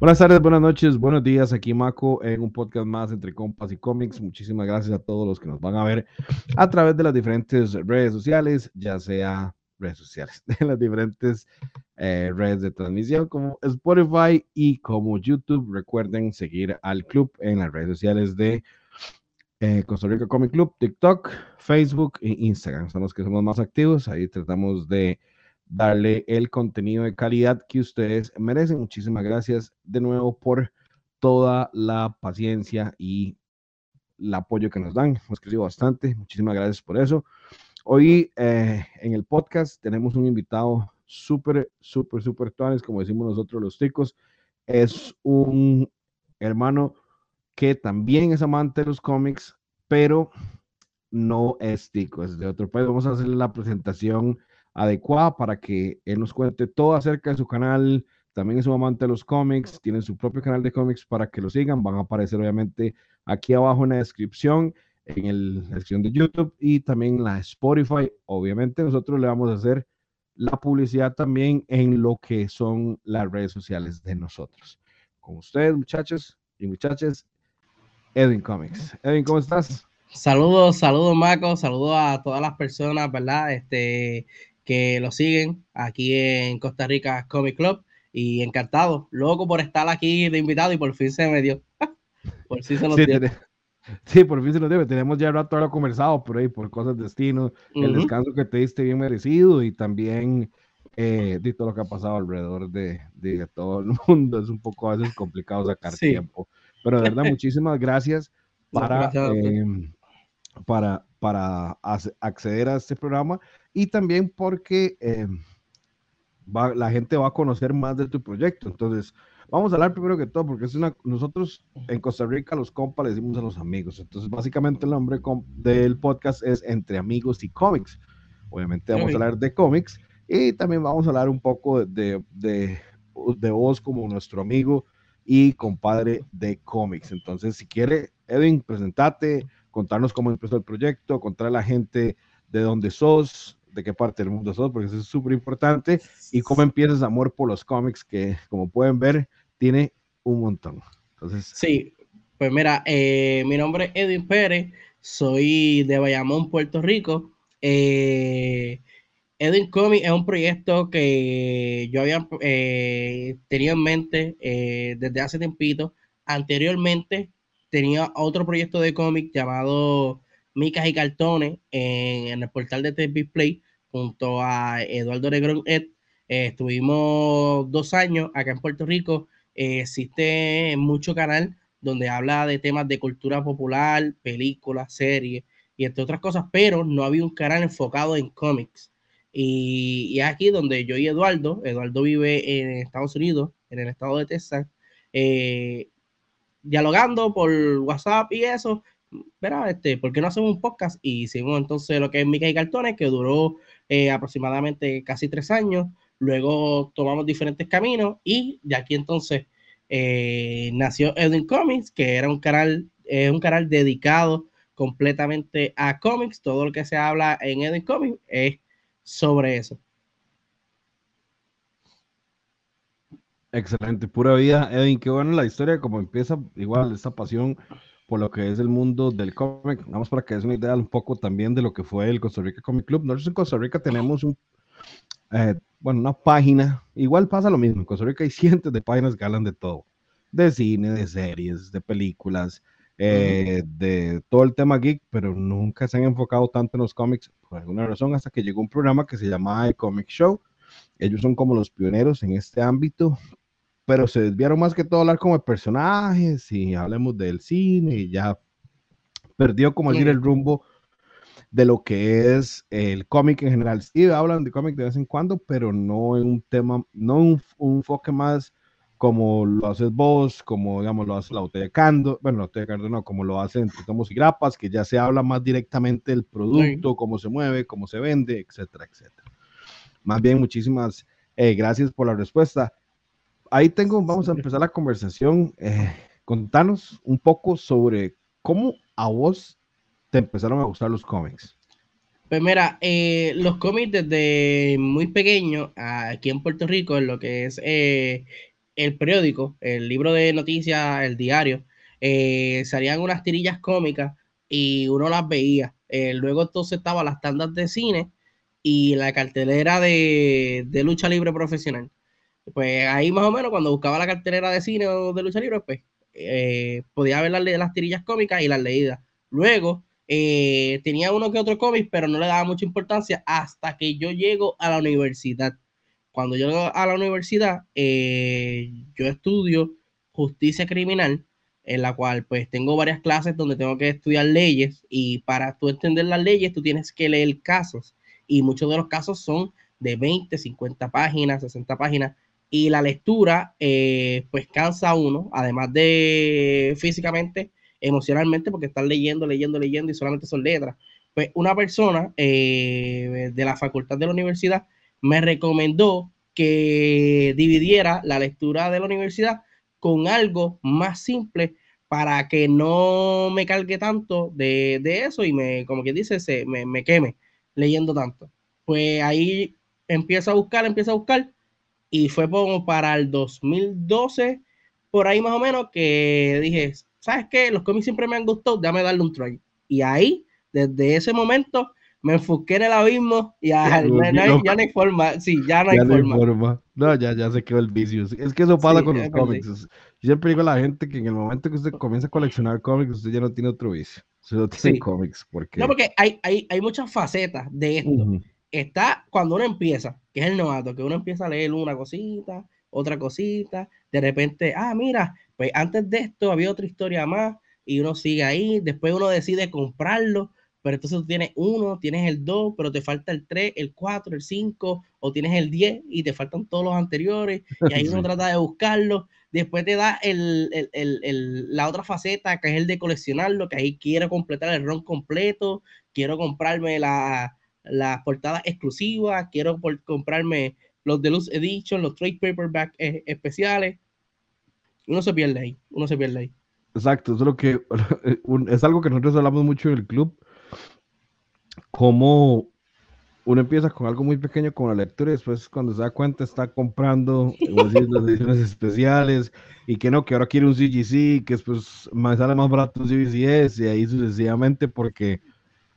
Buenas tardes, buenas noches, buenos días. Aquí Maco en un podcast más entre compas y cómics. Muchísimas gracias a todos los que nos van a ver a través de las diferentes redes sociales, ya sea redes sociales, de las diferentes eh, redes de transmisión como Spotify y como YouTube. Recuerden seguir al club en las redes sociales de eh, Costa Rica Comic Club, TikTok, Facebook e Instagram. Son que somos más activos. Ahí tratamos de darle el contenido de calidad que ustedes merecen. Muchísimas gracias de nuevo por toda la paciencia y el apoyo que nos dan. Hemos crecido bastante. Muchísimas gracias por eso. Hoy eh, en el podcast tenemos un invitado súper, súper, súper tuanes, como decimos nosotros los ticos. Es un hermano que también es amante de los cómics, pero no es tico, es de otro país. Vamos a hacer la presentación adecuada para que él nos cuente todo acerca de su canal. También es un amante de los cómics, tiene su propio canal de cómics para que lo sigan. Van a aparecer obviamente aquí abajo en la descripción, en el, la descripción de YouTube y también en la Spotify. Obviamente nosotros le vamos a hacer la publicidad también en lo que son las redes sociales de nosotros. Con ustedes, muchachos y muchachas, Edwin Comics. Edwin, ¿cómo estás? Saludos, saludos, Marco, saludos a todas las personas, ¿verdad? Este, que lo siguen aquí en Costa Rica Comic Club y encantado, loco por estar aquí de invitado y por fin se me dio. por fin se nos sí, dio. Sí, por fin se nos dio. Tenemos ya rato ahora conversado por ahí, por cosas de destino, el descanso que te diste bien merecido y también eh, de todo lo que ha pasado alrededor de, de, todo el mundo. Es un poco a veces complicado sacar sí. tiempo. Pero de verdad, muchísimas gracias para, eh, para, para acceder a este programa y también porque eh, va, la gente va a conocer más de tu proyecto. Entonces, vamos a hablar primero que todo, porque es una, nosotros en Costa Rica los compas le decimos a los amigos. Entonces, básicamente el nombre del podcast es Entre Amigos y Cómics. Obviamente vamos a hablar de cómics y también vamos a hablar un poco de, de, de vos como nuestro amigo y compadre de cómics. Entonces, si quiere, Edwin, presentate, contarnos cómo empezó el proyecto, contar a la gente de dónde sos, de qué parte del mundo sos, porque eso es súper importante, y cómo empiezas amor por los cómics, que como pueden ver, tiene un montón. Entonces, sí, pues mira, eh, mi nombre es Edwin Pérez, soy de Bayamón, Puerto Rico. Eh, Edwin Comics es un proyecto que yo había eh, tenido en mente eh, desde hace tiempito. Anteriormente tenía otro proyecto de cómic llamado Micas y Cartones en, el portal de TV Play junto a Eduardo Negrón Ed. Eh, estuvimos dos años acá en Puerto Rico. Eh, existe mucho canal donde habla de temas de cultura popular, películas, series y entre otras cosas, pero no había un canal enfocado en cómics. Y, y aquí donde yo y Eduardo, Eduardo vive en Estados Unidos, en el estado de Texas, eh, dialogando por WhatsApp y eso, verá, este, ¿por qué no hacemos un podcast? Y hicimos entonces lo que es Mica y Cartones, que duró eh, aproximadamente casi tres años. Luego tomamos diferentes caminos y de aquí entonces eh, nació Edwin Comics, que era un canal, es un canal dedicado completamente a cómics. Todo lo que se habla en Edwin Comics es sobre eso. Excelente, pura vida, Edwin. Qué bueno la historia, como empieza igual esta pasión por lo que es el mundo del cómic. Vamos para que es una idea un poco también de lo que fue el Costa Rica Comic Club. Nosotros en Costa Rica tenemos un, eh, bueno, una página. Igual pasa lo mismo. En Costa Rica hay cientos de páginas que hablan de todo. De cine, de series, de películas, eh, de todo el tema geek, pero nunca se han enfocado tanto en los cómics por alguna razón hasta que llegó un programa que se llamaba The Comic Show. Ellos son como los pioneros en este ámbito, pero se desviaron más que todo a hablar como de personajes y hablemos del cine y ya perdió como decir el rumbo de lo que es el cómic en general. Sí, hablan de cómic de vez en cuando, pero no en un tema, no un, un enfoque más como lo haces vos, como digamos lo hace la botella de Cando, bueno, la botella de Cando no, como lo hacen entre tomos y grapas, que ya se habla más directamente del producto, sí. cómo se mueve, cómo se vende, etcétera, etcétera. Más bien, muchísimas eh, gracias por la respuesta ahí tengo, vamos a empezar la conversación. Eh, contanos un poco sobre cómo a vos te empezaron a gustar los cómics. Pues mira, eh, los cómics desde muy pequeño, aquí en Puerto Rico, en lo que es eh, el periódico, el libro de noticias, el diario, eh, salían unas tirillas cómicas y uno las veía. Luego entonces estaba las tandas de cine y la cartelera de, lucha libre profesional. Pues ahí más o menos cuando buscaba la cartelera de cine o de lucha libre, pues eh, podía ver las, las tirillas cómicas y las leídas. Luego eh, tenía uno que otro cómic, pero no le daba mucha importancia hasta que yo llego a la universidad. Cuando yo llego a la universidad, yo estudio justicia criminal en la cual pues tengo varias clases donde tengo que estudiar leyes y para tú entender las leyes tú tienes que leer casos y muchos de los casos son de 20, 50 páginas, 60 páginas y la lectura eh, pues cansa a uno, además de físicamente, emocionalmente, porque están leyendo, leyendo, leyendo y solamente son letras. Pues una persona eh, de la facultad de la universidad me recomendó que dividiera la lectura de la universidad con algo más simple para que no me cargue tanto de, eso y me, como quien dice, se, me, queme leyendo tanto. Pues ahí empiezo a buscar, empiezo a buscar y fue como para el 2012, por ahí más o menos, que dije, ¿sabes qué? Los cómics siempre me han gustado, déjame darle un try. Y ahí, desde ese momento, me enfoqué en el abismo y ya, no, hay, forma. Sí, ya no hay, forma. No, ya, ya se quedó el vicio. Es que eso pasa con los cómics. Yo siempre digo a la gente que en el momento que usted comienza a coleccionar cómics, usted ya no tiene otro vicio. Usted tiene cómics. Porque... No, porque hay, hay, hay muchas facetas de esto. Está cuando uno empieza, que es el novato, que uno empieza a leer una cosita, otra cosita, de repente, ah, mira, pues antes de esto había otra historia más y uno sigue ahí, después uno decide comprarlo pero entonces tú tienes uno, tienes el 2, pero te falta el 3, el 4, el 5, o tienes el 10 y te faltan todos los anteriores, y ahí uno trata de buscarlo. Después te da el, el, el, la otra faceta, que es el de coleccionarlo, que ahí quiero completar el ROM completo, quiero comprarme la, la portada exclusiva, quiero comprarme los Deluxe Edition, los trade paperback eh, especiales. Uno se pierde ahí, uno se pierde ahí. Exacto, eso es lo que es algo que nosotros hablamos mucho en el club cómo uno empieza con algo muy pequeño como la lectura y después cuando se da cuenta está comprando las ediciones especiales y que no, que ahora quiere un CGC, que después me sale más barato un CBCS y ahí sucesivamente porque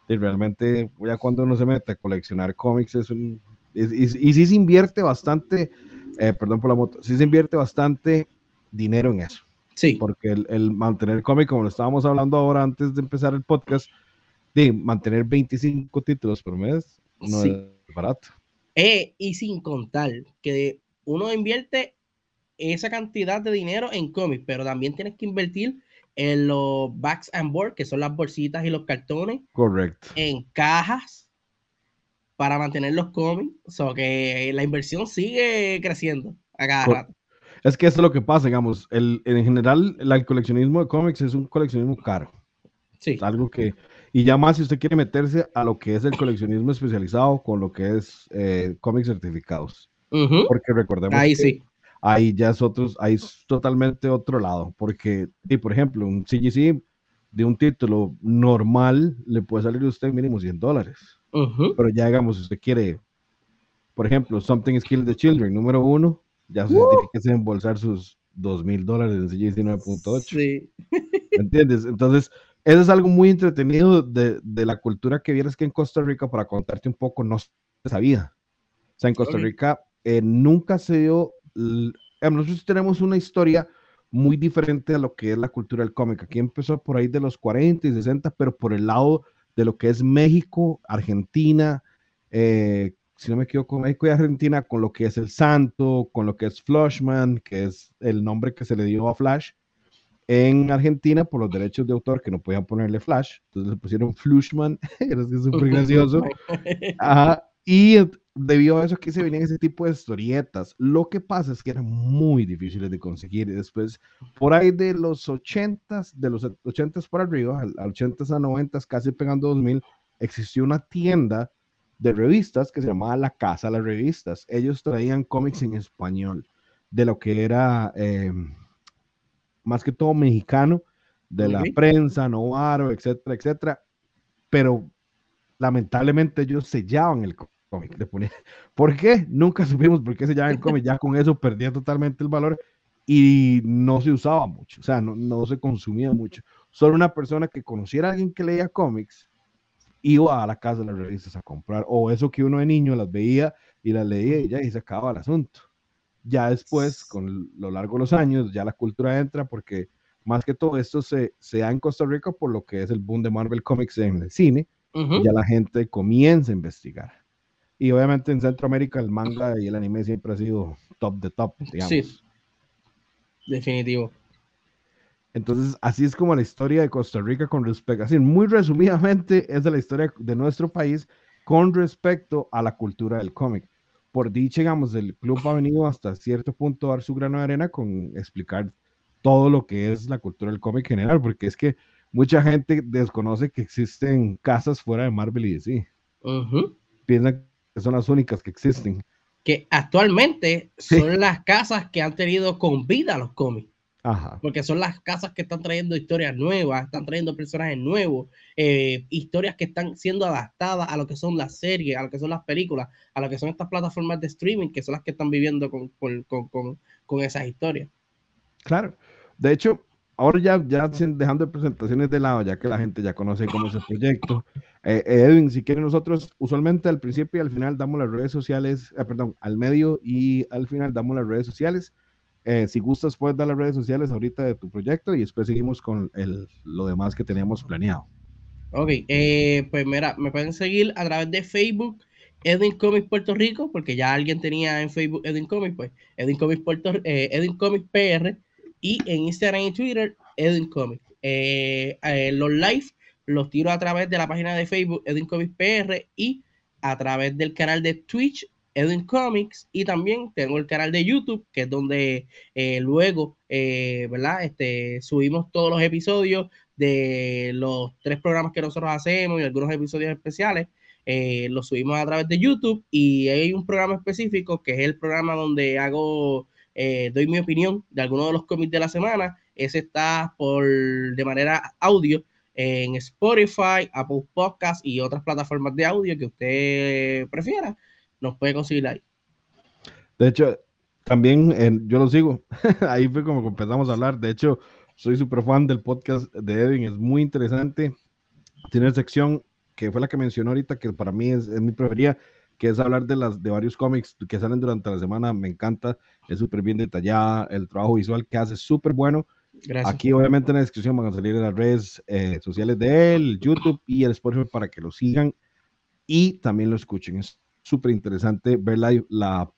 realmente ya cuando uno se mete a coleccionar cómics es un... y, sí se invierte bastante, eh, perdón por la moto, sí se invierte bastante dinero en eso. Sí. Porque el, el mantener cómic, como lo estábamos hablando ahora antes de empezar el podcast, de mantener 25 títulos por mes no es barato. Eh, y sin contar que uno invierte esa cantidad de dinero en cómics, pero también tienes que invertir en los backs and board, que son las bolsitas y los cartones. Correcto. En cajas para mantener los cómics. O sea, que la inversión sigue creciendo a cada rato. Es que eso es lo que pasa, digamos. El, en general, el coleccionismo de cómics es un coleccionismo caro. Sí. algo que y ya más si usted quiere meterse a lo que es el coleccionismo especializado con lo que es eh, cómics certificados. Porque recordemos ahí sí. Ahí ya es otros, ahí es totalmente otro lado. Porque, y por ejemplo, un CGC de un título normal le puede salir a usted mínimo 100 dólares. Pero ya digamos, si usted quiere, por ejemplo, Something is Killing the Children, número uno, ya se tiene que embolsar sus 2 mil dólares en CGC 9.8. Sí. ¿Entiendes? Entonces, eso es algo muy entretenido de, de, la cultura que vienes que en Costa Rica, para contarte un poco, no se sabía. O sea, en Costa Rica eh, nunca se dio, nosotros tenemos una historia muy diferente a lo que es la cultura del cómic. Aquí empezó por ahí de los 40 y 60, pero por el lado de lo que es México, Argentina, eh, si no me equivoco, México y Argentina, con lo que es el Santo, con lo que es Flushman, que es el nombre que se le dio a Flash, en Argentina por los derechos de autor que no podían ponerle Flash, entonces le pusieron Flushman, era súper gracioso. Y debido a eso que se venían ese tipo de historietas. Lo que pasa es que eran muy difíciles de conseguir. Y después, por ahí de los 80s, de los 80s para arriba, al 80s a 90s, casi pegando 2000, existió una tienda de revistas que se llamaba La Casa de las Revistas. Ellos traían cómics en español de lo que era... Eh, más que todo mexicano, de la prensa, Novaro, etcétera, etcétera, pero lamentablemente ellos sellaban el cómic. ¿Por qué? Nunca supimos por qué sellaban el cómic, ya con eso perdía totalmente el valor y no se usaba mucho, o sea, no, no se consumía mucho. Solo una persona que conociera a alguien que leía cómics iba a la casa de las revistas a comprar, o eso que uno de niño las veía y las leía y ya y se acababa el asunto. Ya después, con lo largo de los años, ya la cultura entra porque más que todo esto se, se da en Costa Rica por lo que es el boom de Marvel Comics en el cine, ya la gente comienza a investigar. Y obviamente en Centroamérica el manga y el anime siempre ha sido top de top, digamos. Sí, definitivo. Entonces, así es como la historia de Costa Rica con respecto, así muy resumidamente, es de la historia de nuestro país con respecto a la cultura del cómic. Por dicho, digamos, el club ha venido hasta cierto punto a dar su grano de arena con explicar todo lo que es la cultura del cómic general, porque es que mucha gente desconoce que existen casas fuera de Marvel y DC. Piensan que son las únicas que existen. Que actualmente son las casas que han tenido con vida los cómics. Ajá. Porque son las casas que están trayendo historias nuevas, están trayendo personajes nuevos, eh, historias que están siendo adaptadas a lo que son las series, a lo que son las películas, a lo que son estas plataformas de streaming, que son las que están viviendo con, con, con, con esas historias. Claro. De hecho, ahora ya, ya dejando presentaciones de lado, ya que la gente ya conoce cómo es el proyecto, eh, eh, Edwin, si quieren nosotros, usualmente al principio y al final damos las redes sociales, eh, perdón, al medio y al final damos las redes sociales. si gustas, puedes dar las redes sociales ahorita de tu proyecto y después seguimos con el, lo demás que teníamos planeado. Ok, pues mira, me pueden seguir a través de Facebook, Edwin Comics Puerto Rico, porque ya alguien tenía en Facebook Edwin Comics, pues Edwin Comics Puerto Edwin Comics PR y en Instagram y Twitter, Edwin Comics. Los live los tiro a través de la página de Facebook Edwin Comics PR y a través del canal de Twitch Edwin Comics y también tengo el canal de YouTube que es donde eh, luego, ¿verdad? Este, subimos todos los episodios de los tres programas que nosotros hacemos y algunos episodios especiales. los subimos a través de YouTube y hay un programa específico que es el programa donde hago eh, doy mi opinión de alguno de los cómics de la semana. Ese está por de manera audio en Spotify, Apple Podcast y otras plataformas de audio que usted prefiera. Nos puede conseguir ahí. De hecho, también yo lo sigo. ahí fue como empezamos a hablar. De hecho, soy súper fan del podcast de Edwin. Es muy interesante. Tiene sección que fue la que mencionó ahorita, que para mí es, es mi preferida, que es hablar de, las, de varios cómics que salen durante la semana. Me encanta, es súper bien detallada, el trabajo visual que hace es súper bueno. Aquí obviamente en la descripción van a salir las redes eh, sociales de él, YouTube y el Spotify para que lo sigan y también lo escuchen. Es súper interesante ver la, la,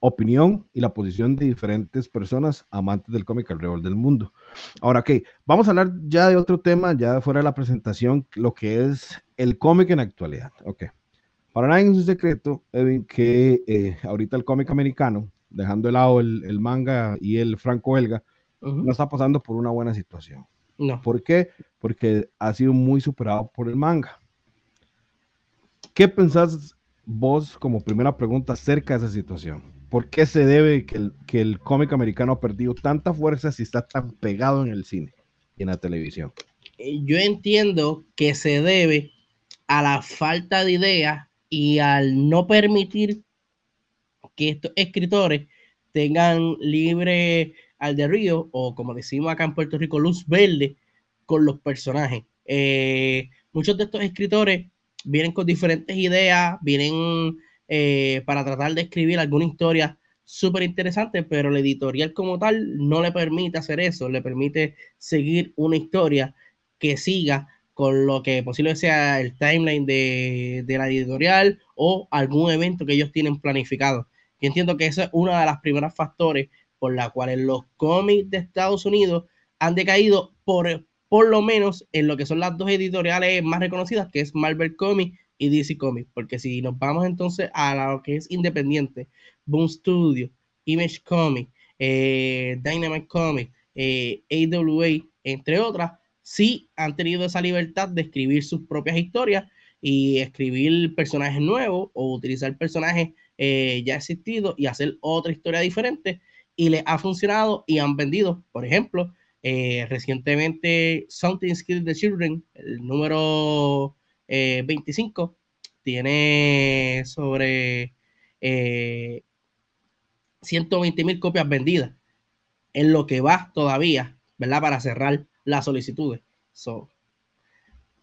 opinión y la posición de diferentes personas amantes del cómic alrededor del mundo. Ahora, ok, vamos a hablar ya de otro tema, ya fuera de la presentación, lo que es el cómic en actualidad. Ok. Para nadie es un secreto, Edwin, que eh, ahorita el cómic americano, dejando de lado el, manga y el franco-belga, no está pasando por una buena situación. No. ¿Por qué? Porque ha sido muy superado por el manga. ¿Qué pensás vos como primera pregunta acerca de esa situación? ¿Por qué se debe que el, que el cómic americano ha perdido tanta fuerza si está tan pegado en el cine y en la televisión? Eh, yo entiendo que se debe a la falta de ideas y al no permitir que estos escritores tengan libre al de río o como decimos acá en Puerto Rico, luz verde con los personajes. Eh, muchos de estos escritores vienen con diferentes ideas, vienen eh, para tratar de escribir alguna historia súper interesante, pero la editorial como tal no le permite hacer eso, le permite seguir una historia que siga con lo que posible sea el timeline de, la editorial o algún evento que ellos tienen planificado. Yo entiendo que ese es uno de los primeros factores por la cuales los cómics de Estados Unidos han decaído por, por lo menos en lo que son las dos editoriales más reconocidas, que es Marvel Comics y DC Comics. Porque si nos vamos entonces a lo que es independiente, Boom Studio, Image Comics, eh, Dynamite Comics, eh, AWA, entre otras, sí han tenido esa libertad de escribir sus propias historias y escribir personajes nuevos o utilizar personajes eh, ya existidos y hacer otra historia diferente y les ha funcionado y han vendido. Por ejemplo, eh, recientemente Something Skills the Children, el número 25, eh, tiene sobre 120 mil copias vendidas. en lo que va todavía, ¿verdad? Para cerrar las solicitudes. So,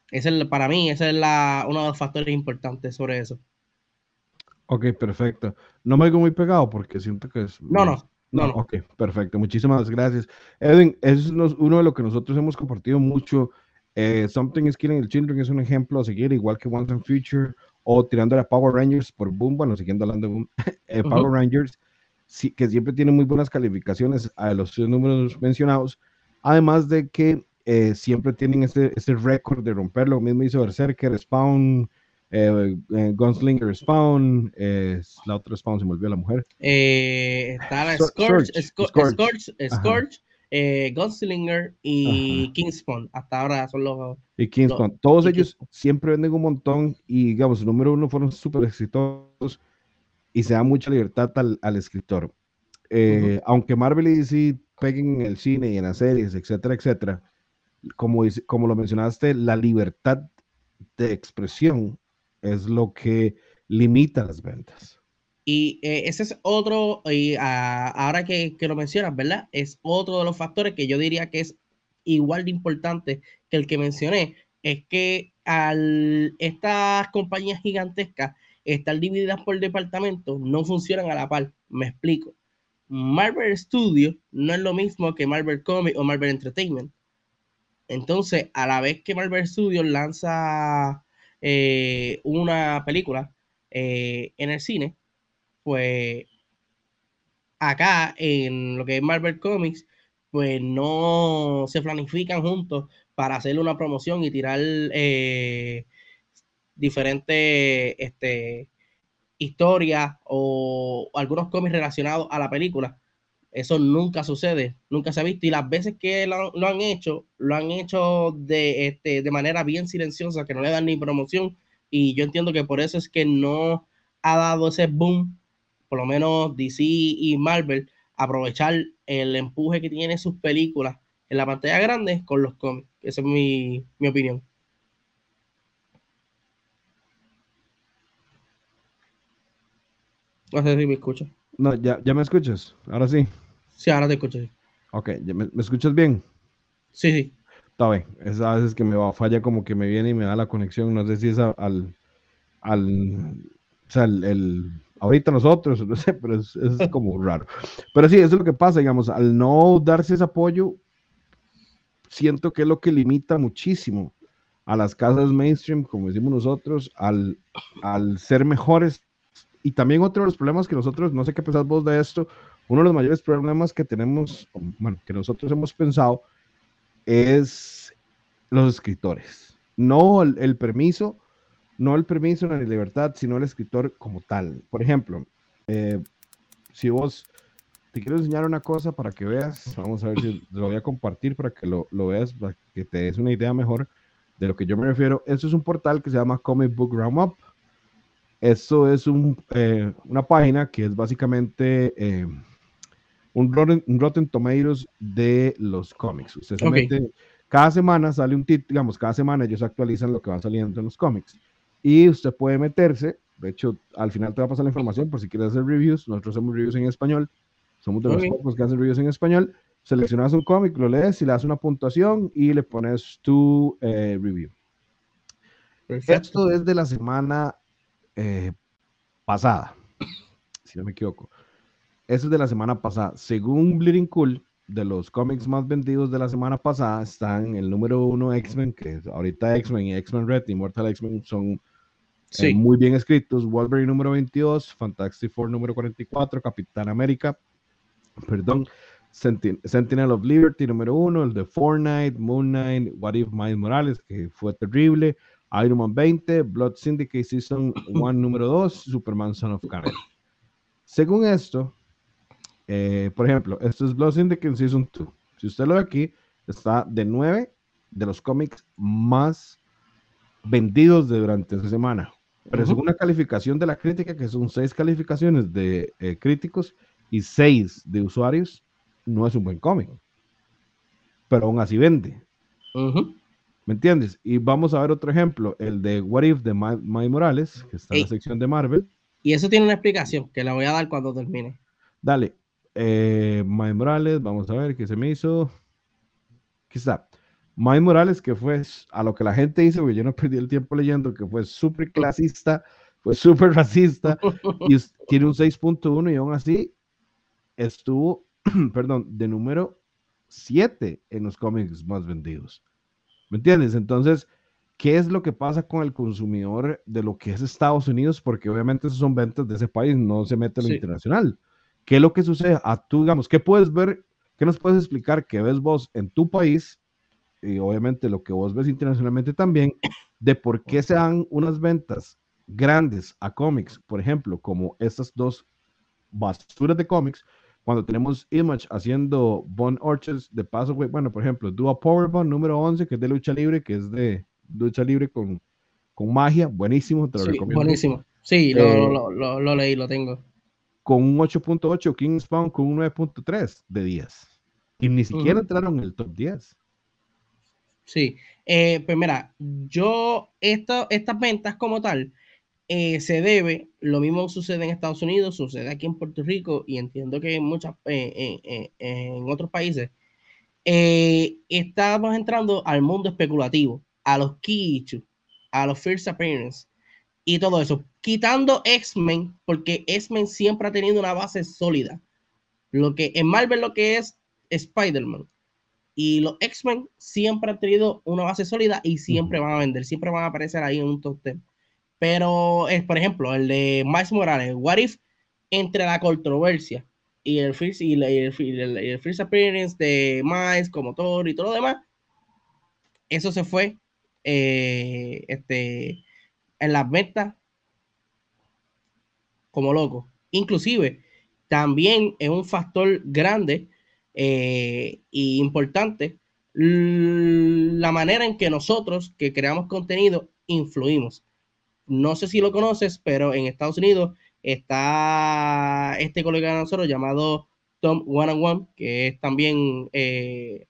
ese es para mí, ese es la, uno de los factores importantes sobre eso. Ok, perfecto. No me oigo muy pegado porque siento que es... No, no, no, no. Ok, perfecto. Muchísimas gracias. Edwin, eso es uno de lo que nosotros hemos compartido mucho. Eh, Something is Killing the Children es un ejemplo a seguir, igual que Once and Future, o tirando a Power Rangers por Boom, bueno, siguiendo hablando de Boom, eh, Power Rangers, sí, que siempre tiene muy buenas calificaciones a los números mencionados, además de que eh, siempre tienen ese, ese récord de romperlo, lo mismo hizo Berserker, Spawn, eh, eh, Gunslinger Spawn, eh, la otra Spawn se me olvidó la mujer. está la Scorch, Scorch, Scorch, Gunslinger y Kingspawn. Hasta ahora son los. Y Kingspawn. Todos ellos siempre venden un montón y, digamos, número uno fueron súper exitosos y se da mucha libertad al, al escritor. Aunque Marvel y DC peguen en el cine y en las series, etcétera, etcétera, como, como lo mencionaste, la libertad de expresión es lo que limita las ventas. Y eh, ese es otro, y ah, ahora que, lo mencionas, ¿verdad? Es otro de los factores que yo diría que es igual de importante que el que mencioné, es que al estas compañías gigantescas estar divididas por departamentos no funcionan a la par. Me explico. Marvel Studios no es lo mismo que Marvel Comics o Marvel Entertainment. Entonces, a la vez que Marvel Studios lanza eh, una película eh, en el cine, pues acá en lo que es Marvel Comics, pues no se planifican juntos para hacer una promoción y tirar eh, diferentes este, historias o algunos cómics relacionados a la película eso nunca sucede, nunca se ha visto. Y las veces que lo, han hecho, lo han hecho de, este, de manera bien silenciosa, que no le dan ni promoción. Y yo entiendo que por eso es que no ha dado ese boom, por lo menos DC y Marvel, aprovechar el empuje que tienen sus películas en la pantalla grande con los cómics. Esa es mi, mi opinión. No sé si me escuchas. No, ya, ya me escuchas. Ahora sí. Sí, ahora te escucho. Ok, ¿me, escuchas bien? Sí, sí. Está bien. Es a veces que me va, falla como que me viene y me da la conexión. No sé si es al, al, o sea, el, ahorita nosotros, no sé, pero es, es como raro. Pero sí, eso es lo que pasa, digamos, al no darse ese apoyo, siento que es lo que limita muchísimo a las casas mainstream, como decimos nosotros, al, al ser mejores. Y también otro de los problemas que nosotros, no sé qué pensás vos de esto, uno de los mayores problemas que tenemos, bueno, que nosotros hemos pensado, es los escritores. No el, permiso, no el permiso ni la libertad, sino el escritor como tal. Por ejemplo, eh, si vos te quiero enseñar una cosa para que veas, vamos a ver si lo voy a compartir para que lo, lo veas, para que te des una idea mejor de lo que yo me refiero. Esto es un portal que se llama Comic Book Roundup. Esto es un, eh, una página que es básicamente eh, un Rotten, Tomatoes de los cómics. Usted cada semana sale un título, digamos, cada semana ellos actualizan lo que va saliendo en los cómics. Y usted puede meterse, de hecho, al final te va a pasar la información por si quieres hacer reviews. Nosotros hacemos reviews en español. Somos de los pocos que hacen reviews en español. Seleccionas un cómic, lo lees y le das una puntuación y le pones tu eh, review. Esto es de la semana eh, pasada, si no me equivoco. Eso es de la semana pasada. Según Bleeding Cool, de los cómics más vendidos de la semana pasada, están el número uno X-Men, que ahorita X-Men y X-Men Red y Mortal X-Men son eh, muy bien escritos. Wolverine número 22, Fantastic Four número 44, Capitán América, perdón, Sentinel of Liberty número uno, el de Fortnite, Moon Knight, What If Miles Morales, que fue terrible, Iron Man 20, Blood Syndicate Season 1 número 2, Superman Son of Karen. Según esto, eh, por ejemplo, esto es Blood Syndicate Season 2. Si usted lo ve aquí, está de 9 de los cómics más vendidos de durante esa semana. Pero según una calificación de la crítica, que son 6 calificaciones de eh, críticos y 6 de usuarios, no es un buen cómic. Pero aún así vende. ¿Me entiendes? Y vamos a ver otro ejemplo, el de What If de Mike Morales, que está en la sección de Marvel. Y eso tiene una explicación que la voy a dar cuando termine. Dale, Eh, Miles Morales, vamos a ver qué se me hizo. Está. Miles Morales, que fue a lo que la gente dice, porque yo no perdí el tiempo leyendo, que fue súper clasista, fue súper racista, y tiene un 6.1 y aún así estuvo, perdón, de número 7 en los cómics más vendidos. ¿Me entiendes? Entonces, ¿qué es lo que pasa con el consumidor de lo que es Estados Unidos? Porque obviamente son ventas de ese país, no se mete en lo internacional. ¿Qué es lo que sucede? A tú, digamos, ¿qué puedes ver? ¿Qué nos puedes explicar que ves vos en tu país? Y obviamente lo que vos ves internacionalmente también, de por qué se dan unas ventas grandes a cómics, por ejemplo, como estas dos basuras de cómics, cuando tenemos Image haciendo Bond Orchards de paso, bueno, por ejemplo, Dua Powerbomb número 11, que es de lucha libre, que es de lucha libre con, con magia, buenísimo, te lo recomiendo. Buenísimo, sí, eh, lo, lo, lo, leí, lo tengo. Con un 8.8, King Spawn con un 9.3 de 10. Y ni siquiera entraron en el top 10. Sí, eh, pues mira, yo, esto, estas ventas como tal, eh, se debe, lo mismo sucede en Estados Unidos, sucede aquí en Puerto Rico y entiendo que en, muchas, eh, eh, en otros países, estamos entrando al mundo especulativo, a los key a los first appearance y todo eso, quitando X-Men, porque X-Men siempre ha tenido una base sólida. Lo que en Marvel lo que es Spider-Man y los X-Men siempre han tenido una base sólida y siempre van a vender, siempre van a aparecer ahí en un top 10. Pero, es, por ejemplo, el de Miles Morales, What If, entre la controversia y el first, y el, first appearance de Miles como Thor y todo lo demás, eso se fue eh, este, en las ventas como loco. Inclusive, también es un factor grande e importante la manera en que nosotros que creamos contenido influimos no sé si lo conoces, pero en Estados Unidos está este colega de nosotros llamado Tom One on One, que es también eh,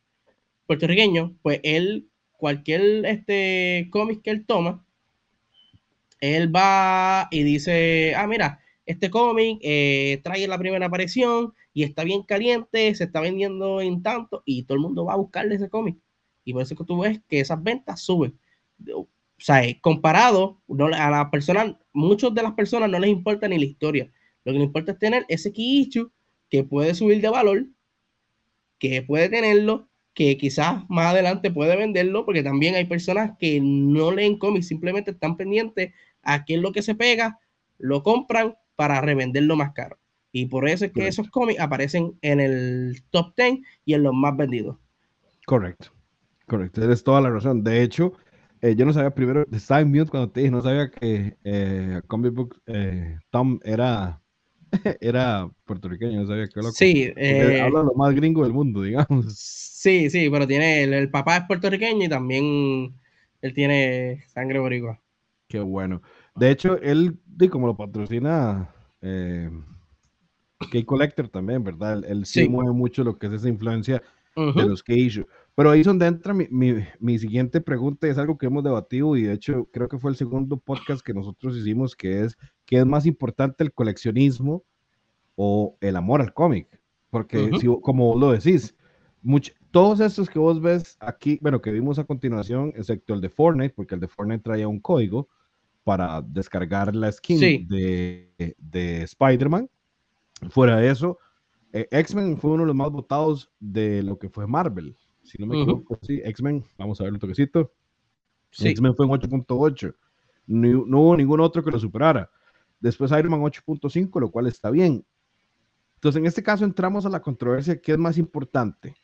puertorriqueño, pues él, cualquier este cómic que él toma, él va y dice, ah, mira, este cómic eh, trae la primera aparición y está bien caliente, se está vendiendo en tanto y todo el mundo va a buscarle ese cómic. Y por eso que tú ves que esas ventas suben o sea, comparado a la persona, muchas de las personas no les importa ni la historia. Lo que les importa es tener ese key que puede subir de valor, que puede tenerlo, que quizás más adelante puede venderlo, porque también hay personas que no leen cómics, simplemente están pendientes a qué es lo que se pega, lo compran para revenderlo más caro. Y por eso es que esos cómics aparecen en el top 10 y en los más vendidos. Correcto, correcto, tienes toda la razón. De hecho, eh, yo no sabía primero, estaba en mute cuando te dije, no sabía que eh, Comic Book eh, Tom era, era puertorriqueño, no sabía que loco. Sí, eh, habla lo más gringo del mundo, digamos. Sí, sí, pero tiene, el, papá es puertorriqueño y también él tiene sangre boricua. Qué bueno. De hecho, él, como lo patrocina eh, Collector también, ¿verdad? Él, sí, mueve mucho lo que es esa influencia de los K pero ahí es donde entra mi, mi, siguiente pregunta, es algo que hemos debatido y de hecho creo que fue el segundo podcast que nosotros hicimos, que es, ¿qué es más importante el coleccionismo o el amor al cómic? Porque si, como lo decís, todos estos que vos ves aquí, bueno, que vimos a continuación, excepto el de Fortnite, porque el de Fortnite traía un código para descargar la skin de, de Spider-Man. Fuera de eso, eh, X-Men fue uno de los más votados de lo que fue Marvel si no me equivoco, sí, X-Men, vamos a ver un toquecito. X-Men fue en 8.8. No, hubo ningún otro que lo superara. Después Iron Man 8.5, lo cual está bien. Entonces, en este caso entramos a la controversia, ¿qué es más importante?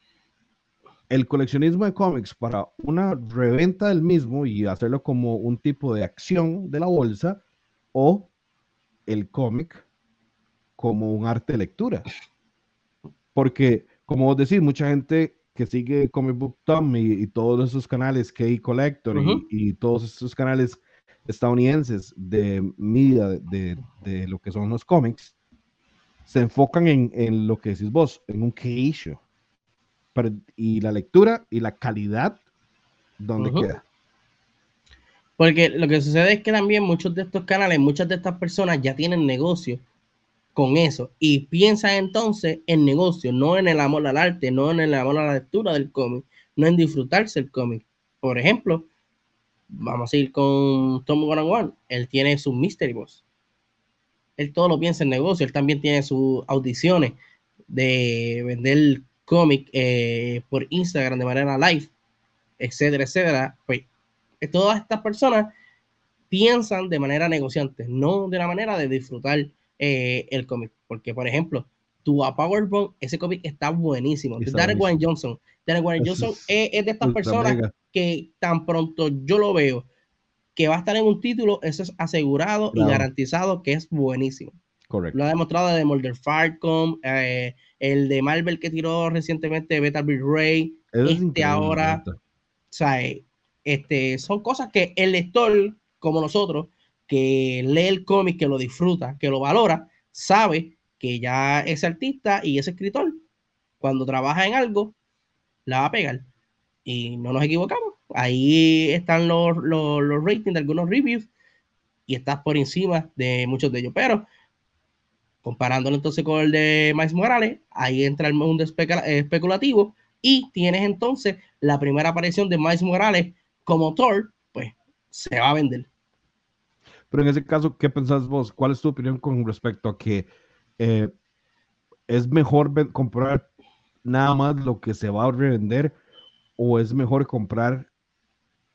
El coleccionismo de cómics para una reventa del mismo y hacerlo como un tipo de acción de la bolsa o el cómic como un arte de lectura. Porque, como vos decís, mucha gente que sigue Comic Book Tom y, todos esos canales, K Collector y, todos esos canales estadounidenses de media de, de, lo que son los cómics, se enfocan en, en, lo que decís vos, en un key issue. y la lectura y la calidad, ¿dónde queda? Porque lo que sucede es que también muchos de estos canales, muchas de estas personas ya tienen negocio con eso y piensa entonces en negocio, no en el amor al arte, no en el amor a la lectura del cómic, no en disfrutarse el cómic. Por ejemplo, vamos a ir con Tom One él tiene su Mystery Boss. Él todo lo piensa en negocio, él también tiene sus audiciones de vender cómic eh, por Instagram de manera live, etcétera, etcétera. Pues todas estas personas piensan de manera negociante, no de la manera de disfrutar eh, el cómic. Porque, por ejemplo, tu a Powerbomb, ese cómic está buenísimo. Darren Wayne Johnson. Darren Wayne Johnson es, de estas personas que tan pronto yo lo veo que va a estar en un título, eso es asegurado y garantizado que es buenísimo. Correcto. Lo ha demostrado de Mulder Falcon, eh, el de Marvel que tiró recientemente Beta Bill Ray, este ahora. O sea, este, son cosas que el lector, como nosotros, que lee el cómic, que lo disfruta, que lo valora, sabe que ya ese artista y ese escritor, cuando trabaja en algo, la va a pegar. Y no nos equivocamos. Ahí están los, los, los ratings de algunos reviews y estás por encima de muchos de ellos. Pero comparándolo entonces con el de Miles Morales, ahí entra el mundo especulativo y tienes entonces la primera aparición de Miles Morales como Thor, pues se va a vender. Pero en ese caso, ¿qué pensás vos? ¿Cuál es tu opinión con respecto a que eh, es mejor comprar nada más lo que se va a revender o es mejor comprar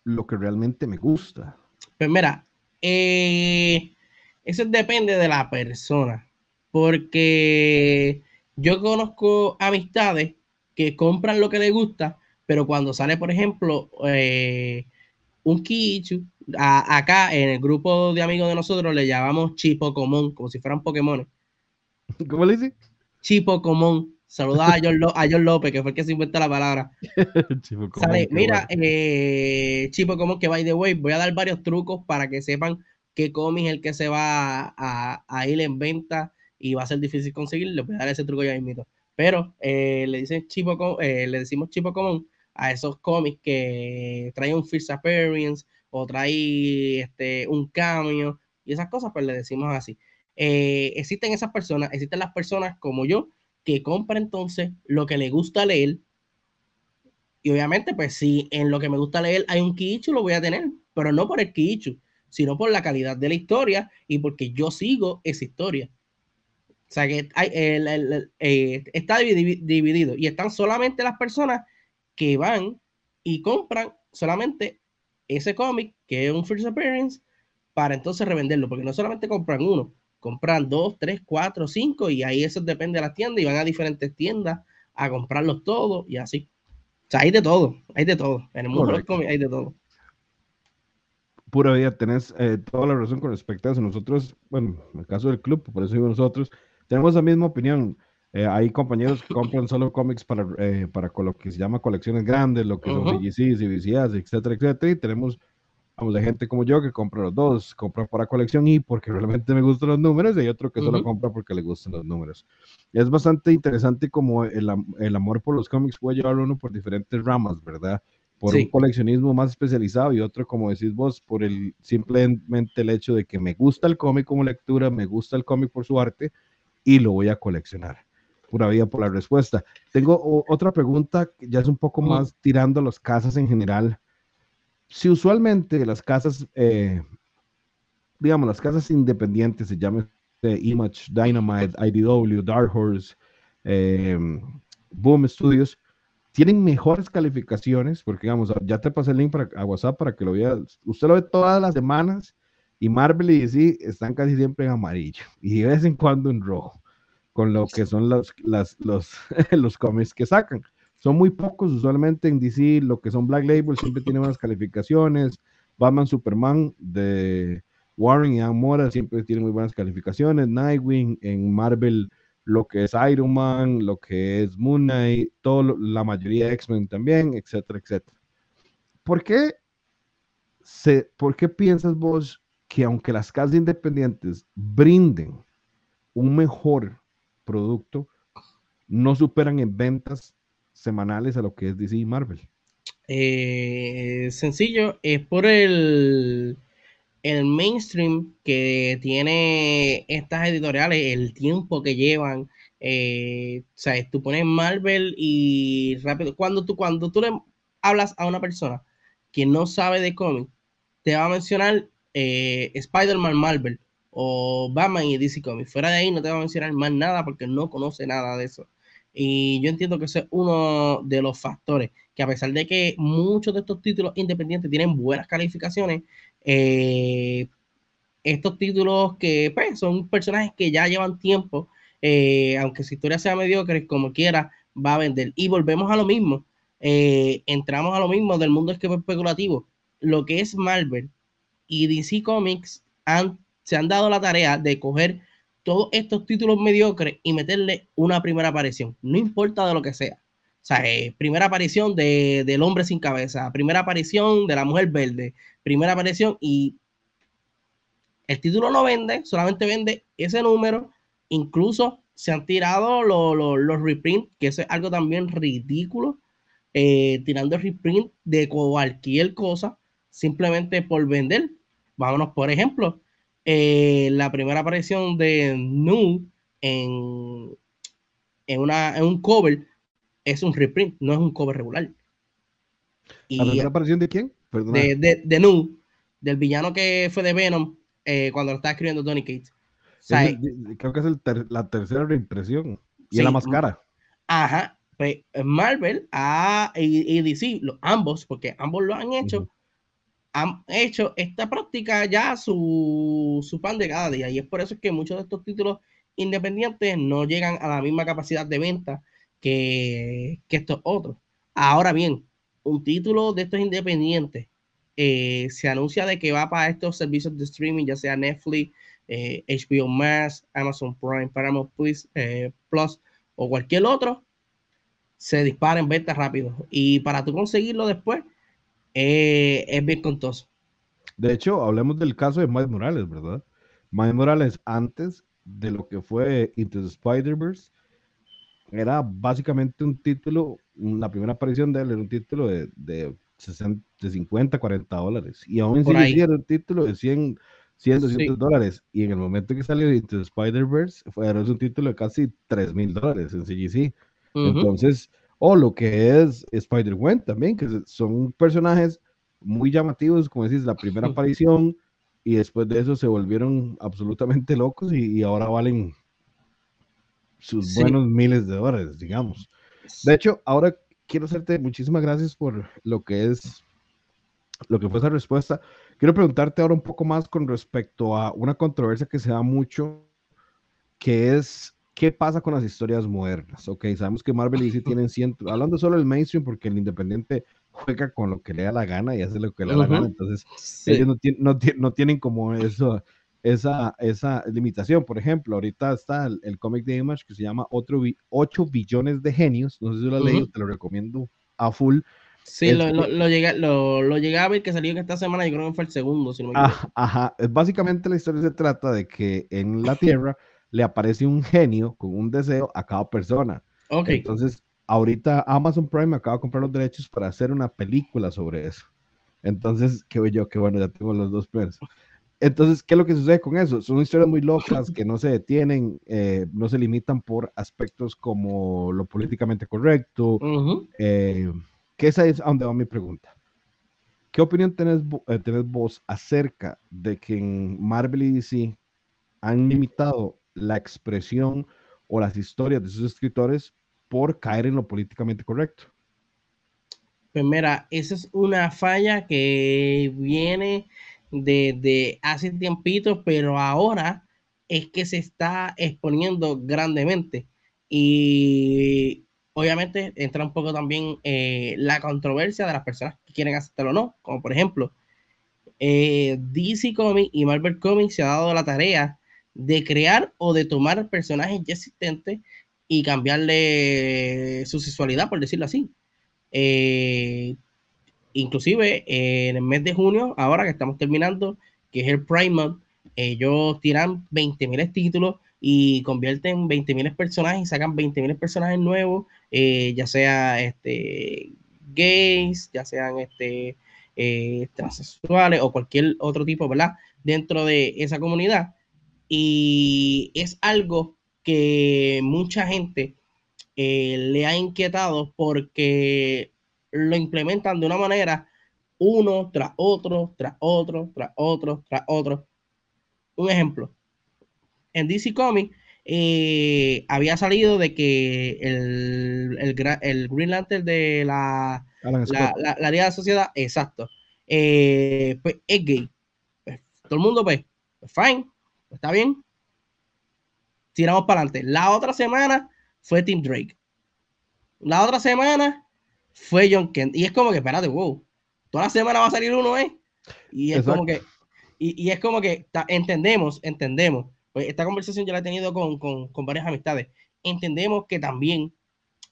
lo que realmente me gusta? Pues mira, eh, eso depende de la persona, porque yo conozco amistades que compran lo que les gusta, pero cuando sale, por ejemplo, eh, un Kichu, acá en el grupo de amigos de nosotros le llamamos Chipo Común, como si fueran Pokémon. ¿Cómo le dice? Chipo Común. Saluda a John, López, que fue el que se inventó la palabra. Sale, mira, eh, Chipo Común, que by the way, voy a dar varios trucos para que sepan qué cómic es el que se va a, ir en venta y va a ser difícil conseguir. Les voy a dar ese truco ya mismo. Pero eh, le dicen Chipo, eh, le decimos Chipo Común a esos cómics que traen un first appearance o trae este, un cambio y esas cosas, pues le decimos así. Eh, existen esas personas, existen las personas como yo que compran entonces lo que le gusta leer. Y obviamente, pues si en lo que me gusta leer hay un Kiichu, lo voy a tener, pero no por el Kiichu, sino por la calidad de la historia y porque yo sigo esa historia. O sea que eh, está dividido y están solamente las personas que van y compran solamente ese cómic, que es un first appearance, para entonces revenderlo, porque no solamente compran uno, compran dos, tres, cuatro, cinco, y ahí eso depende de la tienda, y van a diferentes tiendas a comprarlos todos, y así. O sea, hay de todo, hay de todo. En el mundo del cómic hay de todo. Pura vida, tenés eh, toda la razón con respecto a eso. Nosotros, bueno, en el caso del club, por eso digo nosotros, tenemos la misma opinión. Eh, hay compañeros que compran solo cómics para, eh, para lo que se llama colecciones grandes, lo que son VGCs y VCAs, etcétera, etcétera. Y tenemos, vamos, de gente como yo que compra los dos, compra para colección y porque realmente me gustan los números, y hay otro que solo compra porque le gustan los números. es bastante interesante como el, el, amor por los cómics puede llevar uno por diferentes ramas, ¿verdad? Por un coleccionismo más especializado y otro, como decís vos, por el simplemente el hecho de que me gusta el cómic como lectura, me gusta el cómic por su arte y lo voy a coleccionar pura vida por la respuesta. Tengo otra pregunta, que ya es un poco más tirando las casas en general. Si usualmente las casas, eh, digamos, las casas independientes, se llaman Image, Dynamite, IDW, Dark Horse, em, Boom Studios, tienen mejores calificaciones, porque digamos, ya te pasé el link para, a WhatsApp para que lo veas. Usted lo ve todas las semanas y Marvel y DC están casi siempre en amarillo y de vez en cuando en rojo con lo que son los, las, los, los cómics que sacan. Son muy pocos, usualmente en DC lo que son Black Label siempre tiene buenas calificaciones. Batman Superman de Warren y Ann Mora siempre tiene muy buenas calificaciones. Nightwing en Marvel, lo que es Iron Man, lo que es Moon Knight, todo, la mayoría de X-Men también, etcétera, etcétera. ¿Por qué, se, ¿Por qué piensas vos que aunque las casas independientes brinden un mejor producto no superan en ventas semanales a lo que es DC y Marvel? Eh, sencillo, es por el el mainstream que tiene estas editoriales, el tiempo que llevan, eh, sea, tú pones Marvel y rápido, cuando tú, cuando tú le hablas a una persona que no sabe de cómic, te va a mencionar eh, Spider-Man Marvel o Batman y DC Comics. Fuera de ahí no te va a mencionar más nada porque no conoce nada de eso. Y yo entiendo que ese es uno de los factores, que a pesar de que muchos de estos títulos independientes tienen buenas calificaciones, eh, estos títulos que pues, son personajes que ya llevan tiempo, eh, aunque su historia sea mediocre, como quiera, va a vender. Y volvemos a lo mismo, eh, entramos a lo mismo del mundo especulativo. Lo que es Marvel y DC Comics han, se han dado la tarea de coger todos estos títulos mediocres y meterle una primera aparición, no importa de lo que sea. O sea, eh, primera aparición de, del hombre sin cabeza, primera aparición de la mujer verde, primera aparición y el título no vende, solamente vende ese número. Incluso se han tirado los, reprints, que eso es algo también ridículo, eh, tirando reprint de cualquier cosa simplemente por vender. Vámonos, por ejemplo, eh, la primera aparición de Nu en, en, una, en un cover es un reprint, no es un cover regular. ¿La primera aparición de quién? De, de, de, Nu, del villano que fue de Venom eh, cuando lo estaba escribiendo Tony Cates. creo que es el ter, la tercera reimpresión y sí, es la más cara. Ajá, pues Marvel y, y DC, ambos, porque ambos lo han hecho, uh -huh han hecho esta práctica ya su, su pan de cada día y es por eso que muchos de estos títulos independientes no llegan a la misma capacidad de venta que, que estos otros. Ahora bien, un título de estos independientes eh, se anuncia de que va para estos servicios de streaming, ya sea Netflix, eh, HBO Max, Amazon Prime, Paramount Plus, eh, Plus o cualquier otro, se dispara en venta rápido. Y para tú conseguirlo después, eh, es bien contoso. De hecho, hablemos del caso de Miles Morales, ¿verdad? Miles Morales antes de lo que fue Into the Spider-Verse era básicamente un título, la primera aparición de él era un título de, de, 60, de 50, 40 dólares. Y aún así era un título de 100, 100 200 sí. dólares. Y en el momento que salió Into the Spider-Verse, fue era un título de casi 3 mil dólares en CGC. Uh -huh. Entonces, o lo que es Spider-Gwen también, que son personajes muy llamativos, como decís, la primera aparición y después de eso se volvieron absolutamente locos y, y ahora valen sus sí. buenos miles de dólares, digamos. De hecho, ahora quiero hacerte muchísimas gracias por lo que es lo que fue esa respuesta. Quiero preguntarte ahora un poco más con respecto a una controversia que se da mucho, que es ¿Qué pasa con las historias modernas? Ok, sabemos que Marvel y DC tienen ciento, hablando solo del mainstream, porque el independiente juega con lo que le da la gana y hace lo que le da uh -huh. la gana, entonces sí. ellos no, tienen, no, no, tienen como eso, esa, esa limitación. Por ejemplo, ahorita está el, el cómic de Image que se llama Otro, 8 billones de genios, no sé si lo has uh -huh. leído, te lo recomiendo a full. Sí, lo, lo, lo, llegué, lo, lo, llegué a ver que salió esta semana, yo creo que fue el segundo, si no me equivoco. Ajá, ajá, básicamente la historia se trata de que en la Tierra le aparece un genio con un deseo a cada persona. Okay. Entonces, ahorita Amazon Prime acaba de comprar los derechos para hacer una película sobre eso. Entonces, qué yo, qué bueno, ya tengo los dos planes. Entonces, ¿qué es lo que sucede con eso? Son historias muy locas que no se detienen, eh, no se limitan por aspectos como lo políticamente correcto. Uh -huh. eh, que esa es a donde va mi pregunta. ¿Qué opinión tenés, eh, tenés vos acerca de que en Marvel y DC han limitado la expresión o las historias de sus escritores por caer en lo políticamente correcto. Pues mira, esa es una falla que viene de, de hace tiempito, pero ahora es que se está exponiendo grandemente. Y obviamente entra un poco también eh, la controversia de las personas que quieren aceptarlo o no, como por ejemplo, eh, DC Comics y Marvel Comics se ha dado la tarea de crear o de tomar personajes ya existentes y cambiarle su sexualidad, por decirlo así. Eh, inclusive eh, en el mes de junio, ahora que estamos terminando, que es el Prime Month, ellos tiran 20.000 títulos y convierten 20.000 personajes y sacan 20.000 personajes nuevos, eh, ya sea este, gays, ya sean este, eh, transexuales o cualquier otro tipo, ¿verdad? Dentro de esa comunidad. Y es algo que mucha gente eh, le ha inquietado porque lo implementan de una manera uno tras otro, tras otro, tras otro, tras otro. Un ejemplo, en DC Comics eh, había salido de que el, el, Green Lantern de la, la, la, de la Sociedad, exacto, eh, pues es gay. Pues, todo el mundo, pues fine, está bien. Tiramos para adelante. La otra semana fue Tim Drake. La otra semana fue John Kent. Y es como que, espérate, wow, toda la semana va a salir uno, ¿eh? Y es como que, y, es como que entendemos, entendemos. Pues esta conversación ya la he tenido con, con, varias amistades. Entendemos que también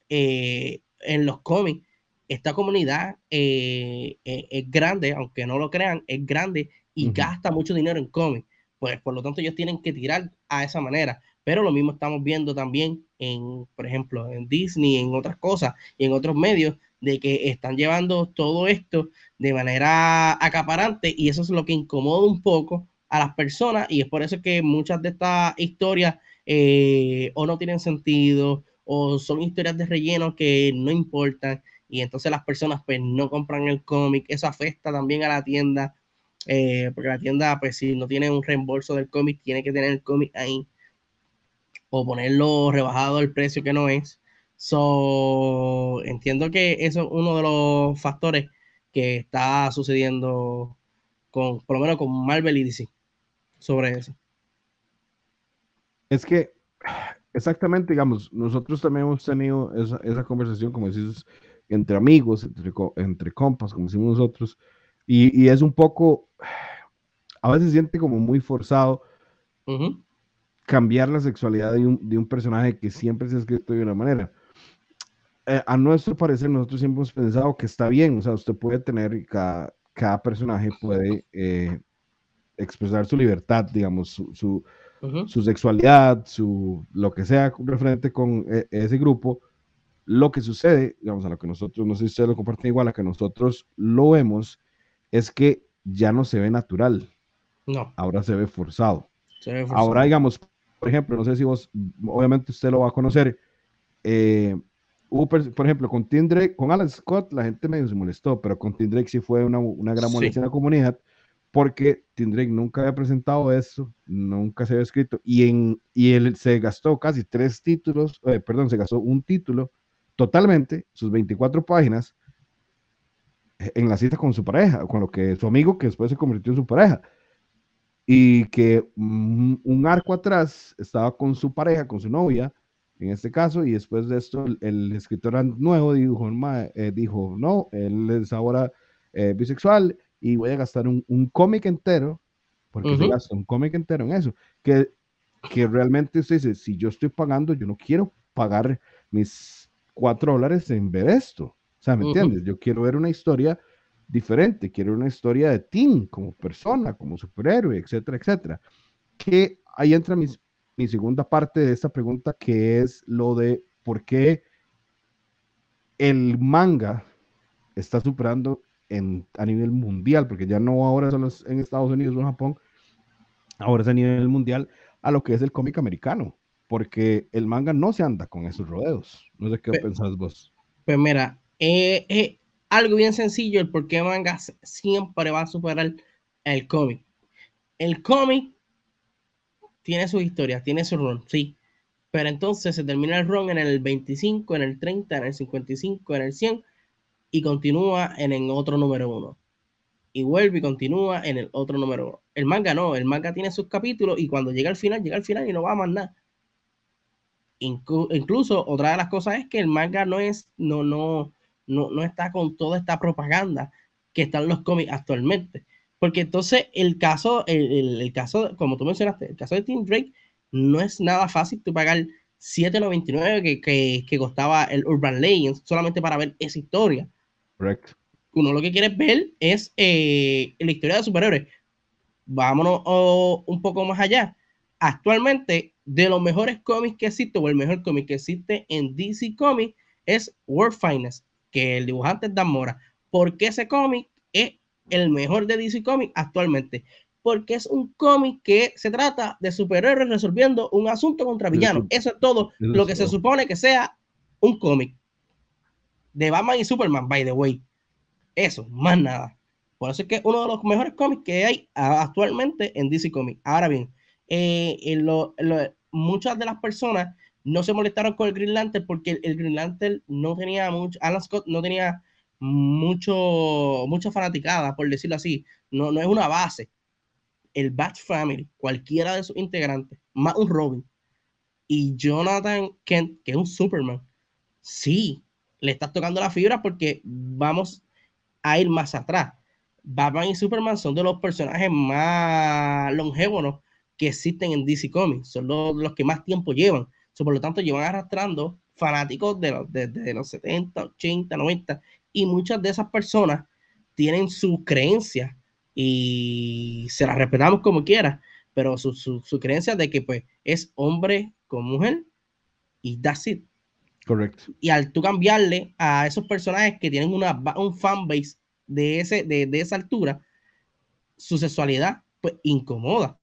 eh, en los cómics esta comunidad eh, eh, es grande, aunque no lo crean, es grande y gasta mucho dinero en cómics. Pues por lo tanto ellos tienen que tirar a esa manera. Pero lo mismo estamos viendo también en, por ejemplo, en Disney, en otras cosas y en otros medios, de que están llevando todo esto de manera acaparante y eso es lo que incomoda un poco a las personas y es por eso que muchas de estas historias eh, o no tienen sentido o son historias de relleno que no importan y entonces las personas pues no compran el cómic, eso afecta también a la tienda eh, porque la tienda pues si no tiene un reembolso del cómic tiene que tener el cómic ahí o ponerlo rebajado el precio que no es So, entiendo que eso es uno de los factores que está sucediendo con, por lo menos con Marvel y DC sobre eso. Es que, exactamente, digamos, nosotros también hemos tenido esa, conversación, como decís, entre amigos, entre compas, como decimos nosotros, y, es un poco, a veces se siente como muy forzado cambiar la sexualidad de un, de un personaje que siempre se ha escrito de una manera. Eh, a nuestro parecer, nosotros siempre hemos pensado que está bien, o sea, usted puede tener, cada, cada personaje puede eh, expresar su libertad, digamos, su, su, sexualidad, su, lo que sea referente con e, ese grupo. Lo que sucede, digamos, a lo que nosotros, no sé si ustedes lo comparten igual, a que nosotros lo vemos, es que ya no se ve natural. No. Ahora se ve forzado. Se ve forzado. Ahora, digamos, por ejemplo, no sé si vos, obviamente usted lo va a conocer, eh, por ejemplo, con Tim Drake, con Alan Scott, la gente medio se molestó, pero con Tim Drake sí fue una, una gran molestia en la comunidad, porque Tim Drake nunca había presentado eso, nunca se había escrito, y, en, y él se gastó casi tres títulos, eh, perdón, se gastó un título totalmente, sus 24 páginas, en la cita con su pareja, con lo que su amigo que después se convirtió en su pareja. Y que un arco atrás estaba con su pareja, con su novia, en este caso, y después de esto el, escritor nuevo dijo, eh, dijo, no, él es ahora eh, bisexual y voy a gastar un, cómic entero, porque se gasta un cómic entero en eso, que, que realmente usted dice, si yo estoy pagando, yo no quiero pagar mis cuatro dólares en ver esto, sea, ¿me entiendes? Yo quiero ver una historia diferente, quiero una historia de Tim como persona, como superhéroe, etcétera, etcétera. Que ahí entra mis, mi segunda parte de esta pregunta, que es lo de por qué el manga está superando en, a nivel mundial, porque ya no ahora solo en Estados Unidos o en Japón, ahora es a nivel mundial a lo que es el cómic americano, porque el manga no se anda con esos rodeos. No sé qué pensás vos. Pues mira, eh, eh, algo bien sencillo el por qué manga siempre va a superar el cómic. El cómic tiene su historia, tiene su run, sí. Pero entonces se termina el run en el 25, en el 30, en el 55, en el 100 y continúa en el otro número uno. Y vuelve y continúa en el otro número uno. El manga no, el manga tiene sus capítulos y cuando llega al final, llega al final y no va a más nada. incluso otra de las cosas es que el manga no es, no, no, no, no está con toda esta propaganda que están los cómics actualmente. Porque entonces el caso, el, caso, como tú mencionaste, el caso de Team Drake no es nada fácil tú pagar 7.99 que, que, que, costaba el Urban Legends solamente para ver esa historia. Correcto. Uno lo que quiere ver es eh, la historia de superhéroes. Vámonos un poco más allá. Actualmente, de los mejores cómics que existe, o el mejor cómic que existe en DC Comics, es World Finest, que el dibujante es Dan Mora. Porque ese cómic es el mejor de DC Comics actualmente. Porque es un cómic que se trata de superhéroes resolviendo un asunto contra villanos. Eso es todo lo que se supone que sea un cómic. De Batman y Superman, by the way. Eso, más nada. Por eso es que es uno de los mejores cómics que hay actualmente en DC Comics. Ahora bien, eh, muchas de las personas no se molestaron con el Green Lantern porque el, Green Lantern no tenía mucho, Alan Scott no tenía mucho, mucha fanaticada, por decirlo así. No, no es una base. El Bat Family, cualquiera de sus integrantes, más un Robin y Jonathan Kent, que es un Superman, sí, le estás tocando la fibra porque vamos a ir más atrás. Batman y Superman son de los personajes más longevos que existen en DC Comics, son los, que más tiempo llevan. Por lo tanto, llevan arrastrando fanáticos de los, de, los 70, 80, 90, y muchas de esas personas tienen sus creencias y se las respetamos como quiera, pero su, su, creencia de que pues es hombre con mujer y that's it. Correcto. Y al tú cambiarle a esos personajes que tienen una, un fanbase de, ese, de, de esa altura, su sexualidad pues incomoda.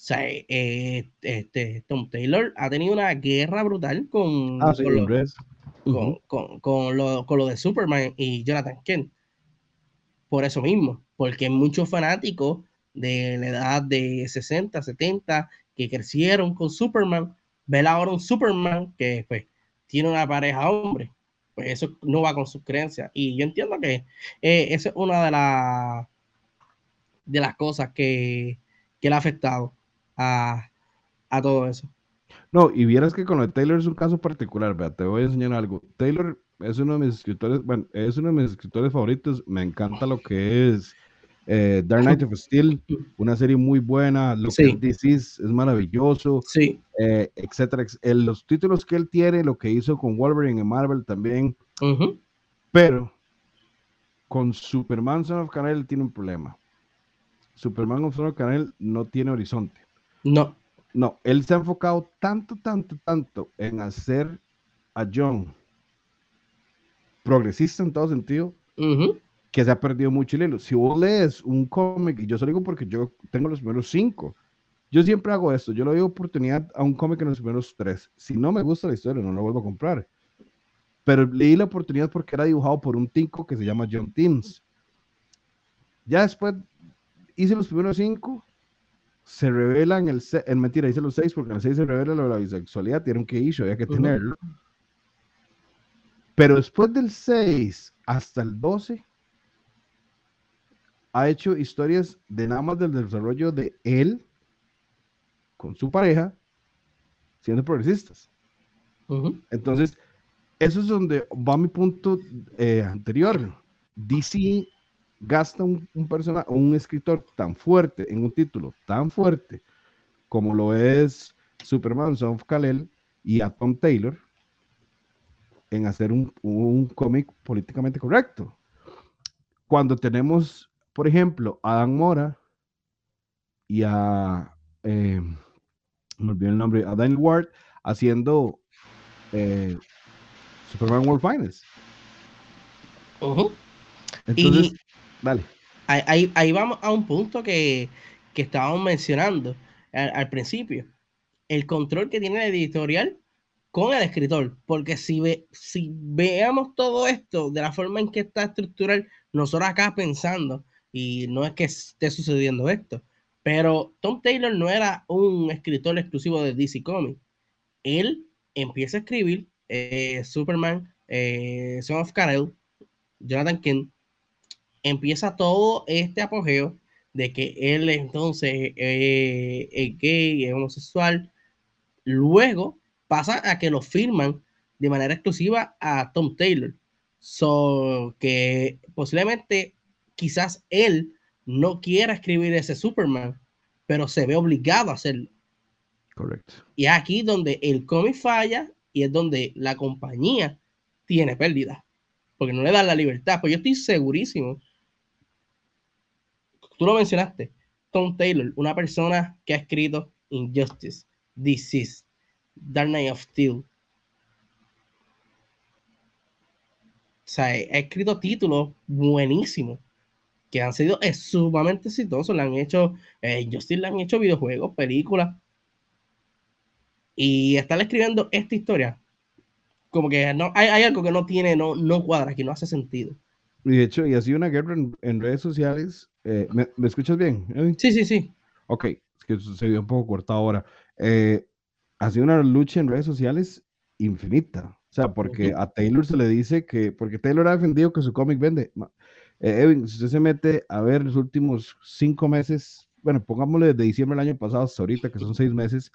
O sea, eh, este, Tom Taylor ha tenido una guerra brutal con, ah, con, lo, con, con, lo, con, lo, de Superman y Jonathan Kent. Por eso mismo, porque muchos fanáticos de la edad de 60, 70 que crecieron con Superman, ven ahora un Superman que pues tiene una pareja hombre. Pues eso no va con sus creencias. Y yo entiendo que eh, esa es una de, las de las cosas que, que le ha afectado a, todo eso. No, y vieras que con lo de Taylor es un caso particular, vea, te voy a enseñar algo. Taylor es uno de mis escritores, bueno, es uno de mis escritores favoritos, me encanta lo que es eh, Dark Knight of Steel, una serie muy buena, lo que es es maravilloso, sí. Eh, etcétera. los títulos que él tiene, lo que hizo con Wolverine en Marvel también, pero con Superman Son of Canel tiene un problema. Superman of Son of Canel no tiene horizonte. No. No, él se ha enfocado tanto, tanto, tanto en hacer a John progresista en todo sentido, que se ha perdido mucho el hilo. Si vos lees un cómic, y yo se lo digo porque yo tengo los primeros cinco, yo siempre hago esto, yo le doy oportunidad a un cómic en los primeros tres. Si no me gusta la historia, no lo vuelvo a comprar. Pero leí la oportunidad porque era dibujado por un tico que se llama John Timms. Ya después hice los primeros cinco se revela en el, en mentira, hice los seis porque en el seis se revela lo de la bisexualidad, tienen que ir, había que tenerlo. Pero después del 6 hasta el 12, ha hecho historias de nada más del desarrollo de él con su pareja siendo progresistas. Entonces, eso es donde va mi punto eh, anterior. DC gasta un, un personaje, un escritor tan fuerte en un título tan fuerte como lo es Superman Son of Kal-El y a Tom Taylor en hacer un, un cómic políticamente correcto. Cuando tenemos, por ejemplo, a Dan Mora y a, eh, me olvidé el nombre, a Daniel Ward haciendo eh, Superman World Finest. Entonces, Vale. Ahí, ahí, vamos a un punto que, que estábamos mencionando al, principio. El control que tiene el editorial con el escritor. Porque si, ve, si veamos todo esto de la forma en que está estructural, nosotros acá pensando, y no es que esté sucediendo esto, pero Tom Taylor no era un escritor exclusivo de DC Comics. Él empieza a escribir eh, Superman, eh, Son of Kal-El, Jonathan Kent, empieza todo este apogeo de que él entonces eh, es gay, es homosexual. Luego pasa a que lo firman de manera exclusiva a Tom Taylor. So que posiblemente quizás él no quiera escribir ese Superman, pero se ve obligado a hacerlo. Correcto. Y aquí donde el cómic falla y es donde la compañía tiene pérdida, porque no le dan la libertad. Pues yo estoy segurísimo Tú lo mencionaste, Tom Taylor, una persona que ha escrito Injustice, Disease, Dark Knight of Steel. O sea, ha escrito títulos buenísimos. que han sido sumamente exitosos. Le han hecho, eh, Justin le han hecho videojuegos, películas. Y estar escribiendo esta historia, como que hay, hay, algo que no tiene, no, no cuadra, que no hace sentido. Y de hecho, y ha sido una guerra en, redes sociales. Eh, ¿me, ¿me, escuchas bien? Sí, sí, sí. Ok, es que se vio un poco cortado ahora. Eh, ha sido una lucha en redes sociales infinita. O sea, porque a Taylor se le dice que, porque Taylor ha defendido que su cómic vende. Eh, si usted se mete a ver los últimos cinco meses, bueno, pongámosle desde diciembre del año pasado hasta ahorita, que son seis meses,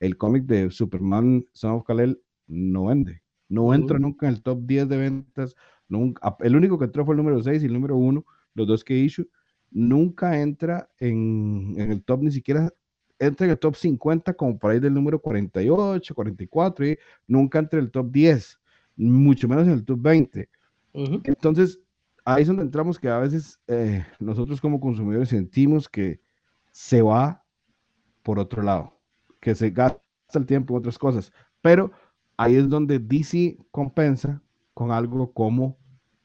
el cómic de Superman Son of Kal-El no vende. No entra nunca en el top 10 de ventas. Nunca, el único que entró fue el número 6 y el número 1, los dos que hizo. Nunca entra en, en el top, ni siquiera entra en el top 50 como por ahí del número 48, 44, y nunca entre el top 10, mucho menos en el top 20. Entonces, ahí es donde entramos que a veces eh, nosotros como consumidores sentimos que se va por otro lado, que se gasta el tiempo en otras cosas, pero ahí es donde DC compensa con algo como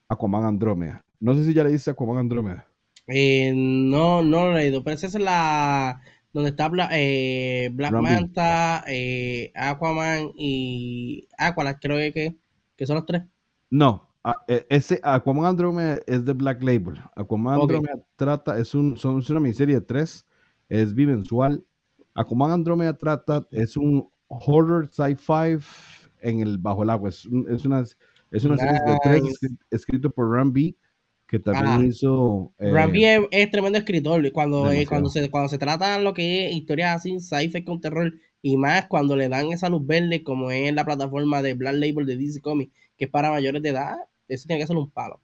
Aquaman Andrómeda. No sé si ya le dice Aquaman Andrómeda. Eh, no, no lo he leído, pero esa es la donde está eh, Black Manta, eh, Aquaman y Aqualad, creo que, que son los tres. No, e, ese Aquaman Andromeda es de Black Label. Aquaman Andromeda trata, es, un, son, es una miniserie de tres, es bimensual. Aquaman Andromeda trata, es un horror sci-fi en el bajo el agua. Es, es una, es una serie de tres escrito por Rambi que también hizo. Eh, es, tremendo escritor. Cuando, eh, cuando, se, cuando se trata lo que es historias así, sci-fi con terror, y más cuando le dan esa luz verde, como es la plataforma de Black Label de DC Comics, que es para mayores de edad, eso tiene que ser un palo.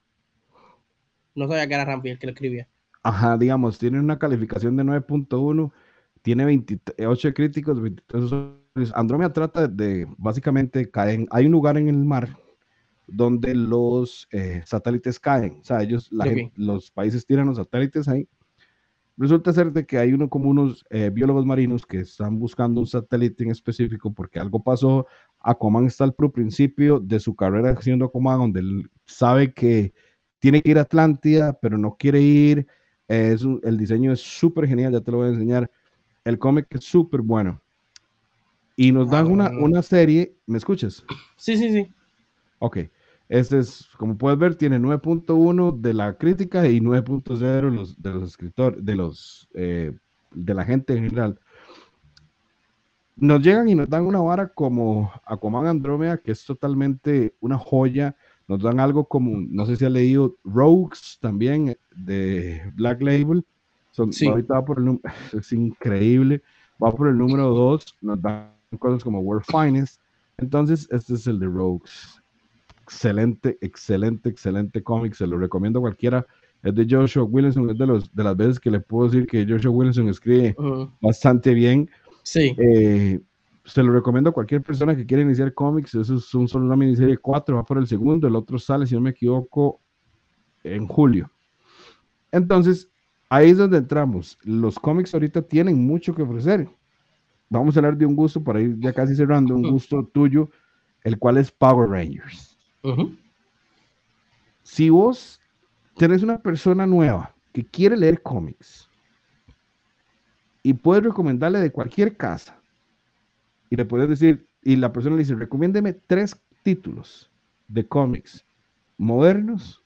No sabía que era Rambi el que lo escribía. Ajá, digamos, tiene una calificación de 9.1, tiene 28 críticos, 23 Andromeda trata de, básicamente, caen, hay un lugar en el mar donde los eh, satélites caen. O sea, ellos, los países tiran los satélites ahí. Resulta ser de que hay uno como unos eh, biólogos marinos que están buscando un satélite en específico porque algo pasó. Aquaman está al principio de su carrera siendo Aquaman, donde él sabe que tiene que ir a Atlántida, pero no quiere ir. es el diseño es súper genial, ya te lo voy a enseñar. El cómic es súper bueno. Y nos dan una, ah. una serie, ¿me escuchas? Sí, sí, sí. Ok. Este es, como puedes ver, tiene 9.1 de la crítica y 9.0 de los, de los escritores, de los eh, de la gente en general. Nos llegan y nos dan una vara como Aquaman Andrómeda, que es totalmente una joya. Nos dan algo como, no sé si ha leído Rogues también de Black Label. Son, Ahorita va por el es increíble. Va por el número 2, nos dan cosas como World Finest. Entonces, este es el de Rogues excelente, excelente, excelente cómic, se lo recomiendo a cualquiera. Es de Joshua Williamson, es de, los, de las veces que le puedo decir que Joshua Williamson escribe bastante bien. Sí. Eh, se lo recomiendo a cualquier persona que quiera iniciar cómics. Eso es un, solo una miniserie de cuatro, va por el segundo, el otro sale, si no me equivoco, en julio. Entonces, ahí es donde entramos. Los cómics ahorita tienen mucho que ofrecer. Vamos a hablar de un gusto para ir ya casi cerrando, un gusto tuyo, el cual es Power Rangers. Si vos tenés una persona nueva que quiere leer cómics y puedes recomendarle de cualquier casa y le puedes decir, y la persona le dice, recomiéndeme tres títulos de cómics modernos,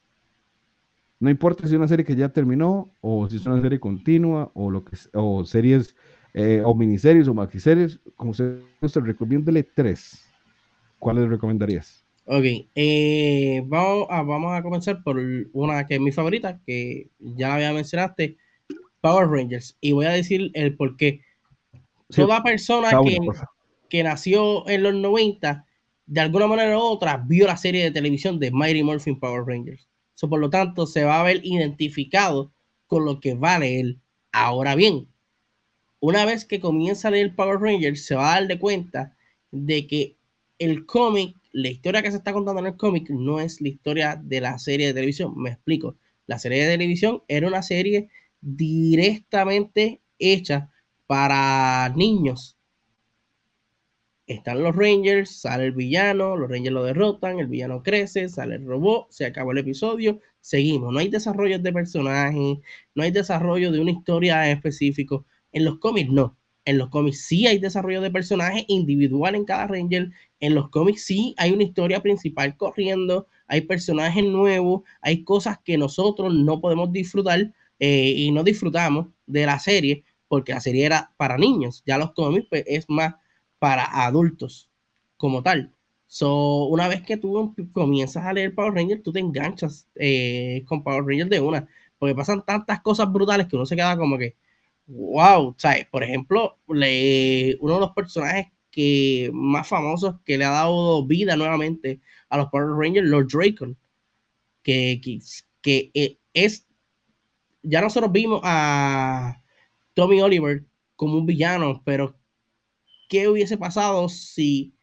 no importa si es una serie que ya terminó o si es una serie continua o lo que o series eh, o miniseries o maxiseries, como se guste, recomiéndele tres. ¿Cuáles recomendarías? Ok, eh, vamos, a, vamos a comenzar por una que es mi favorita, que ya la había mencionaste, Power Rangers. Y voy a decir el por qué. Toda persona que, que, nació en los 90, de alguna manera u otra, vio la serie de televisión de Mighty Morphin Power Rangers. So, por lo tanto, se va a ver identificado con lo que vale él. Ahora bien, una vez que comienza a leer Power Rangers, se va a dar de cuenta de que el cómic la historia que se está contando en el cómic no es la historia de la serie de televisión. Me explico. La serie de televisión era una serie directamente hecha para niños. están los Rangers, sale el villano, los Rangers lo derrotan, el villano crece, sale el robot, se acabó el episodio, seguimos. No hay desarrollo de personajes, no hay desarrollo de una historia específica. En los cómics no. En los cómics sí hay desarrollo de personajes individual en cada Ranger. En los cómics sí hay una historia principal corriendo, hay personajes nuevos, hay cosas que nosotros no podemos disfrutar eh, y no disfrutamos de la serie porque la serie era para niños. Ya los cómics pues, es más para adultos como tal. So, una vez que tú comienzas a leer Power Rangers, tú te enganchas eh, con Power Rangers de una, porque pasan tantas cosas brutales que uno se queda como que, wow, ¿sabes? Por ejemplo, le, uno de los personajes que más famosos que le ha dado vida nuevamente a los Power Rangers, Lord Dracon, que, que, eh, es, ya nosotros vimos a Tommy Oliver como un villano, pero ¿qué hubiese pasado si,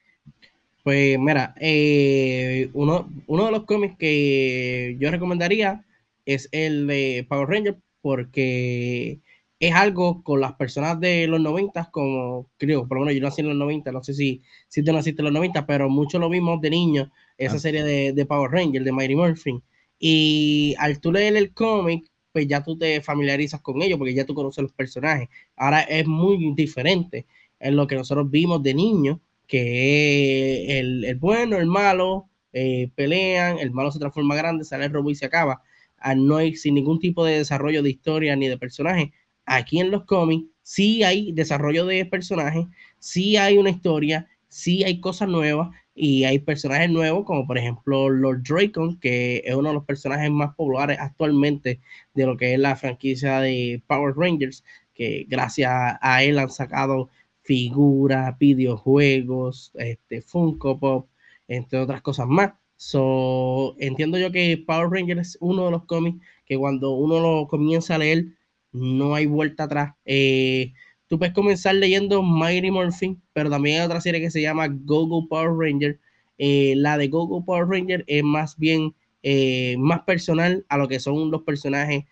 pues mira, eh, uno, uno de los cómics que yo recomendaría es el de Power Ranger porque es algo con las personas de los 90, como creo, por lo menos yo nací en los 90, no sé si, si tú naciste en los 90, pero mucho lo vimos de niño, esa ah. serie de, de, Power Ranger, de Mighty Morphin. Y al tú leer el cómic, pues ya tú te familiarizas con ellos porque ya tú conoces los personajes. Ahora es muy diferente en lo que nosotros vimos de niño, que el, el bueno, el malo, eh, pelean, el malo se transforma grande, sale el robot y se acaba. Ah, no hay sin ningún tipo de desarrollo de historia ni de personaje. Aquí en los cómics sí hay desarrollo de personajes, sí hay una historia, sí hay cosas nuevas y hay personajes nuevos, como por ejemplo Lord Dracon, que es uno de los personajes más populares actualmente de lo que es la franquicia de Power Rangers, que gracias a él han sacado figuras, videojuegos, este, Funko Pop, entre otras cosas más. So, entiendo yo que Power Rangers es uno de los cómics que cuando uno lo comienza a leer, no hay vuelta atrás. Eh, tú puedes comenzar leyendo Mighty Morphin, pero también hay otra serie que se llama Go Power Ranger. Eh, la de Go Power Ranger es más bien eh, más personal a lo que son los personajes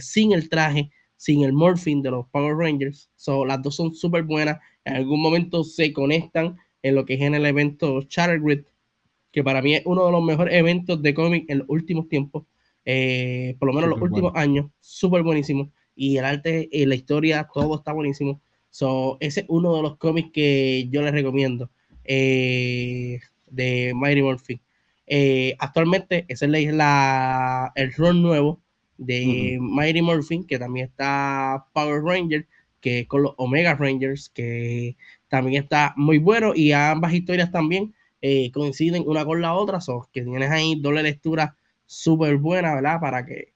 sin el traje sin el morphing de los Power Rangers. So, las dos son súper buenas. En algún momento se conectan en lo que es en el evento Grid, que para mí es uno de los mejores eventos de cómic en los últimos tiempos, eh, por lo menos los últimos años. Súper buenísimo. Y el arte y la historia, todo está buenísimo. So, ese es uno de los cómics que yo les recomiendo eh, de Mighty Morphin. Eh, actualmente, ese es la, el rol nuevo de Mighty Morphin, que también está Power Ranger, que es con los Omega Rangers, que también está muy bueno y ambas historias también eh, coinciden una con la otra, so que tienes ahí doble lectura súper buena, ¿verdad? Para que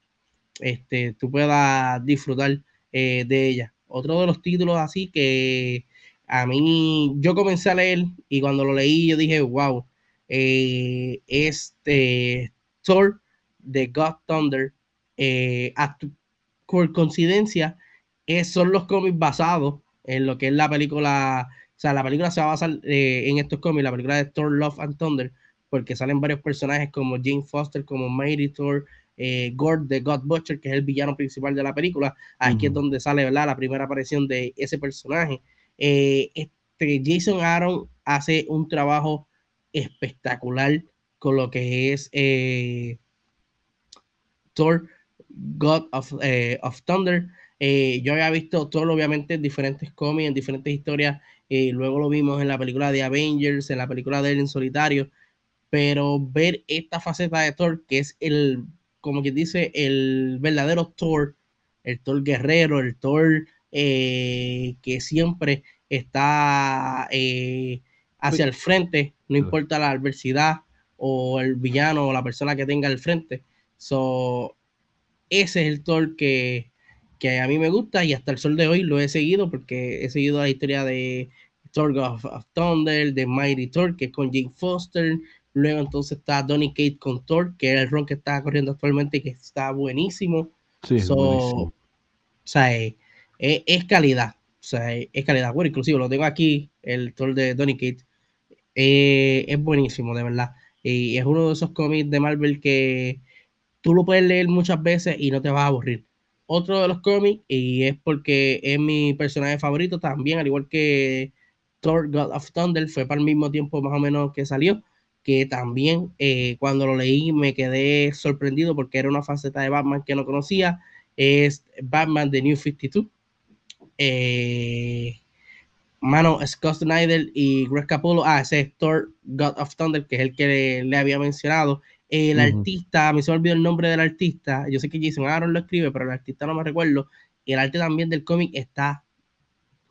este, tú puedas disfrutar eh, de ella. Otro de los títulos así que a mí yo comencé a leer y cuando lo leí yo dije, wow, eh, este Thor de God Thunder eh, por coincidencia, son los cómics basados en lo que es la película. O sea, la película se va a basar eh, en estos cómics, la película de Thor, Love and Thunder, porque salen varios personajes como Jane Foster, como Mighty Thor, eh, Gord de God Butcher, que es el villano principal de la película. Aquí es donde sale la primera aparición de ese personaje. este Jason Aaron hace un trabajo espectacular con lo que es Thor God of, eh, of Thunder. Eh, yo había visto todo, obviamente, en diferentes cómics, en diferentes historias. Eh, luego lo vimos en la película de Avengers, en la película de él en solitario. Pero ver esta faceta de Thor, que es el, como quien dice, el verdadero Thor, el Thor guerrero, el Thor que siempre está hacia el frente, no importa la adversidad o el villano o la persona que tenga al frente. So, ese es el Thor que, a mí me gusta y hasta el sol de hoy lo he seguido porque he seguido la historia de Thor of, Thunder, de Mighty Thor, que es con Jane Foster. Luego entonces está Donny Kate con Thor, que es el ron que está corriendo actualmente y que está buenísimo. Sí, O sea, es, calidad. O sea, es calidad. Bueno, inclusive lo tengo aquí, el Thor de Donny Kate. Eh, es buenísimo, de verdad. Y es uno de esos cómics de Marvel que tú lo puedes leer muchas veces y no te vas a aburrir. Otro de los cómics, y es porque es mi personaje favorito también, al igual que Thor God of Thunder fue para el mismo tiempo más o menos que salió, que también eh, cuando lo leí me quedé sorprendido porque era una faceta de Batman que no conocía, es Batman The New 52. Eh, mano, Scott Snyder y Greg Capullo, ah, ese es Thor God of Thunder, que es el que le, había mencionado. El artista, me se me olvidó el nombre del artista, yo sé que Jason Aaron lo escribe, pero el artista no me recuerdo. Y el arte también del cómic está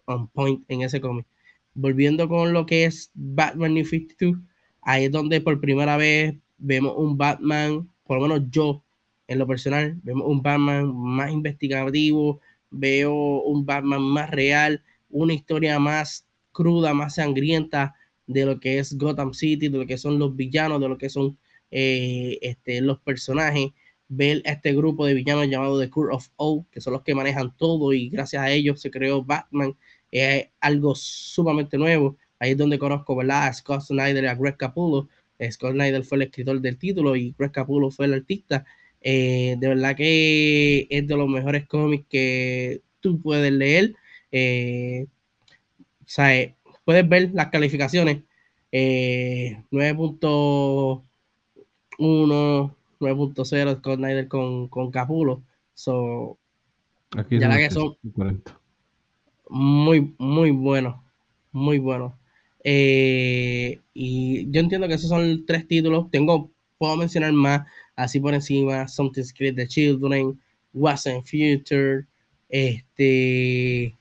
on point en ese cómic. Volviendo con lo que es Batman New 52, ahí es donde por primera vez vemos un Batman, por lo menos yo, en lo personal, vemos un Batman más investigativo, veo un Batman más real, una historia más cruda, más sangrienta de lo que es Gotham City, de lo que son los villanos, de lo que son eh, este, los personajes, ver a este grupo de villanos llamado The Court of O, que son los que manejan todo y gracias a ellos se creó Batman, es algo sumamente nuevo. Ahí es donde conozco ¿verdad? a Scott Snyder y a Greg Capullo. Scott Snyder fue el escritor del título y Greg Capullo fue el artista. Eh, de verdad que es de los mejores cómics que tú puedes leer. Eh, sea, eh, puedes ver las calificaciones. 9.1, 9.0 Scott Snyder con, con Capulo. So, Aquí ya la que son muy, muy buenos. Muy buenos. Y yo entiendo que esos son tres títulos. Tengo, puedo mencionar más así por encima, Something's Create the Children, in Future, este,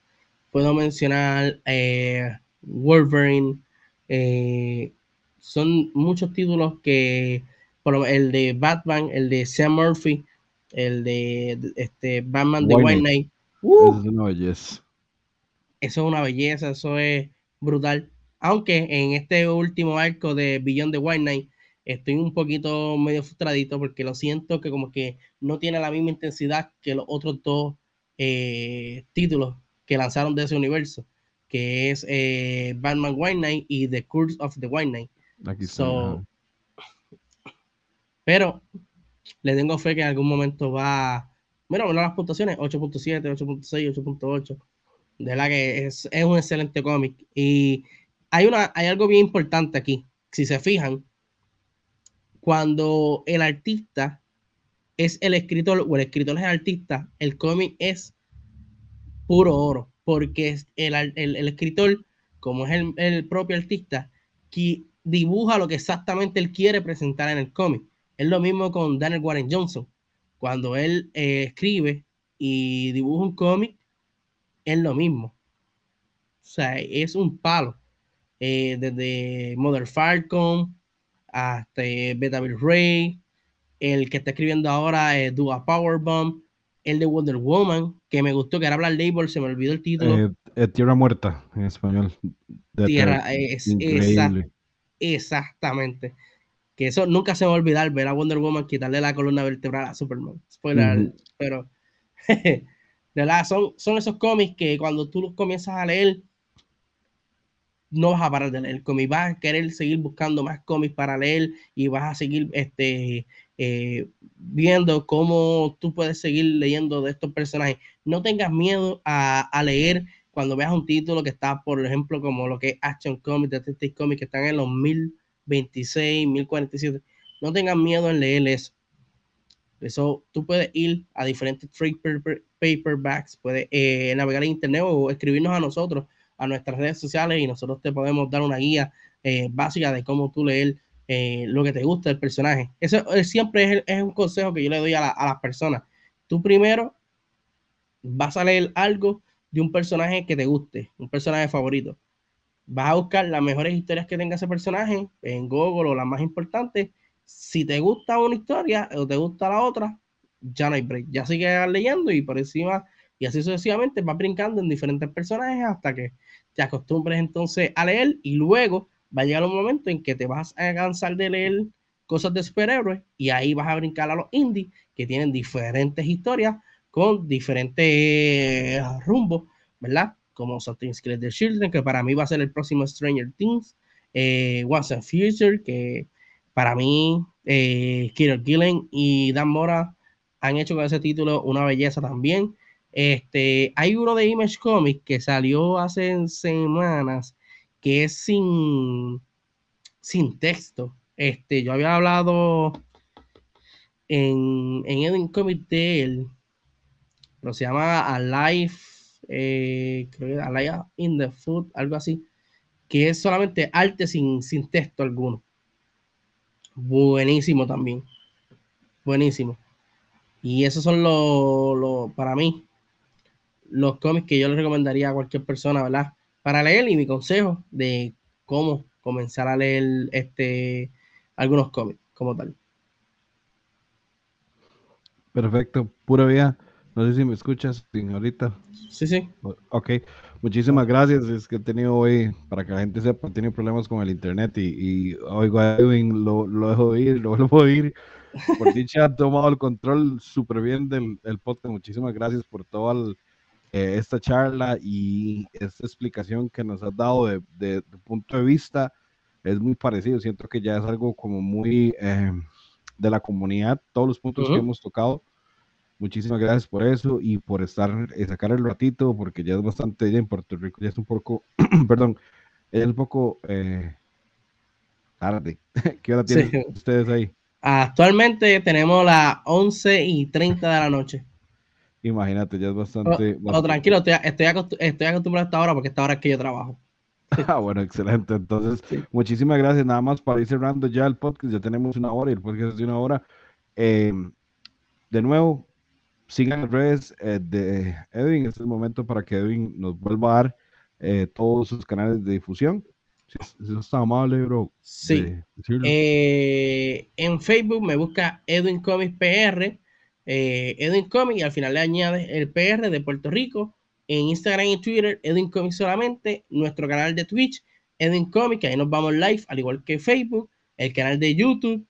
puedo mencionar eh, Wolverine, eh, son muchos títulos que, por el de Batman, el de Sam Murphy, el de este, Batman de White Knight. eso es una belleza. Eso es una belleza, eso es brutal. Aunque en este último arco de Beyond the White Knight, estoy un poquito medio frustradito porque lo siento que como que no tiene la misma intensidad que los otros dos eh, títulos que lanzaron de ese universo, que es eh, Batman White Knight y The Curse of the White Knight. pero le tengo fe que en algún momento va, bueno, bueno las puntuaciones, 8.7, 8.6, 8.8. De verdad que es, es un excelente cómic. Y hay, algo bien importante aquí. Si se fijan, cuando el artista es el escritor o el escritor es el artista, el cómic es puro oro, porque el, el, escritor, como es el, propio artista, que dibuja lo que exactamente él quiere presentar en el cómic. Es lo mismo con Daniel Warren Johnson. Cuando él eh, escribe y dibuja un cómic, es lo mismo. O sea, es un palo. Eh, desde Mother Falcon, hasta Beta Bill Ray, el que está escribiendo ahora es Dua Powerbomb, el de Wonder Woman, que me gustó, que era Black Label, se me olvidó el título. Eh, eh, Tierra Muerta, en español. Tierra, es, exactamente. Que eso nunca se va a olvidar, ver a Wonder Woman quitarle la columna vertebral a Superman. Spoiler, pero de verdad, son, son esos cómics que cuando tú los comienzas a leer, no vas a parar de leer cómics, vas a querer seguir buscando más cómics para leer y vas a seguir este, eh, viendo cómo tú puedes seguir leyendo de estos personajes. No tengas miedo a, leer cuando veas un título que está, por ejemplo, como lo que es Action Comics, Detective Comics, que están en los 1026, 1047. No tengas miedo en leer eso. Eso tú puedes ir a diferentes trade paperbacks, puedes eh, navegar en internet o escribirnos a nosotros a nuestras redes sociales y nosotros te podemos dar una guía eh, básica de cómo tú leer eh, lo que te gusta del personaje. Eso siempre es, un consejo que yo le doy a, las personas. Tú primero vas a leer algo de un personaje que te guste, un personaje favorito. Vas a buscar las mejores historias que tenga ese personaje en Google o las más importantes. Si te gusta una historia o te gusta la otra, ya no hay break. Ya sigues leyendo y por encima y así sucesivamente vas brincando en diferentes personajes hasta que te acostumbres entonces a leer y luego va a llegar un momento en que te vas a cansar de leer cosas de superhéroes y ahí vas a brincar a los indies que tienen diferentes historias con diferentes rumbos, ¿verdad? Como Something's Create the Children, que para mí va a ser el próximo Stranger Things, eh, Once and Future, que para mí eh, Kieran Gillen y Dan Mora han hecho con ese título una belleza también. Este, hay uno de Image Comics que salió hace semanas que es sin, sin texto. Este, yo había hablado en, en Edwin Comic de él, pero se llama Alive, eh, creo que Alive in the Food, algo así, que es solamente arte sin, sin texto alguno. Buenísimo también. Buenísimo. Y esos son los, para mí, los cómics que yo le recomendaría a cualquier persona, ¿verdad? Para leer y mi consejo de cómo comenzar a leer este, algunos cómics como tal. Perfecto, pura vida. No sé si me escuchas, señorita. Sí, sí. Ok, muchísimas gracias. Es que he tenido hoy, para que la gente sepa, tiene problemas con el internet y, y oigo a Edwin, lo, lo dejo de ir, lo vuelvo a oír por dicha ha tomado el control súper bien del, podcast. Muchísimas gracias por toda eh, esta charla y esta explicación que nos has dado de, de, punto de vista. Es muy parecido. Siento que ya es algo como muy eh, de la comunidad, todos los puntos que hemos tocado. Muchísimas gracias por eso y por estar, eh, sacar el ratito, porque ya es bastante, ya en Puerto Rico ya es un poco, perdón, es un poco tarde. ¿Qué hora tienen ustedes ahí? Actualmente tenemos las 11 y 30 de la noche. Imagínate, ya es bastante. Oh, tranquilo, estoy, estoy, acostumbrado a esta hora porque esta hora es que yo trabajo. Ah, bueno, excelente. Entonces, muchísimas gracias. Nada más para ir cerrando ya el podcast. Ya tenemos una hora y el podcast es de una hora. Em, de nuevo, sigan las redes eh, de Edwin. Este es el momento para que Edwin nos vuelva a dar eh, todos sus canales de difusión. Eso está amable, bro. Sí. Eh, en Facebook me busca Edwin Comics PR, eh, Edwin Comics, y al final le añade el PR de Puerto Rico. En Instagram y Twitter, Edwin Comics solamente. Nuestro canal de Twitch, Edwin Comics, que ahí nos vamos live, al igual que Facebook. El canal de YouTube,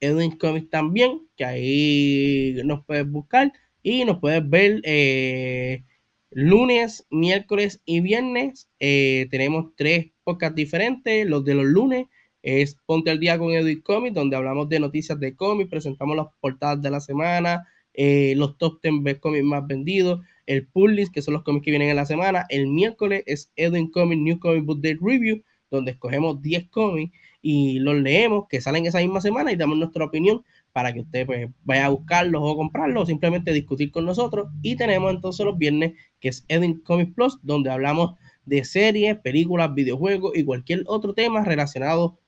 Edwin Comics también, que ahí nos puedes buscar y nos puedes ver. Eh, lunes, miércoles y viernes eh, tenemos tres podcasts diferentes. Los de los lunes es Ponte al Día con Edwin Comics, donde hablamos de noticias de cómics, presentamos las portadas de la semana, eh, los top 10 cómics más vendidos, el pull list, que son los cómics que vienen en la semana. El miércoles es Edwin Comics New Comic Book Day Review, donde escogemos 10 cómics y los leemos, que salen esa misma semana y damos nuestra opinión para que usted pues, vaya a buscarlos o comprarlos o simplemente discutir con nosotros. Y tenemos entonces los viernes, que es Edwin Comics Plus, donde hablamos de series, películas, videojuegos y cualquier otro tema relacionado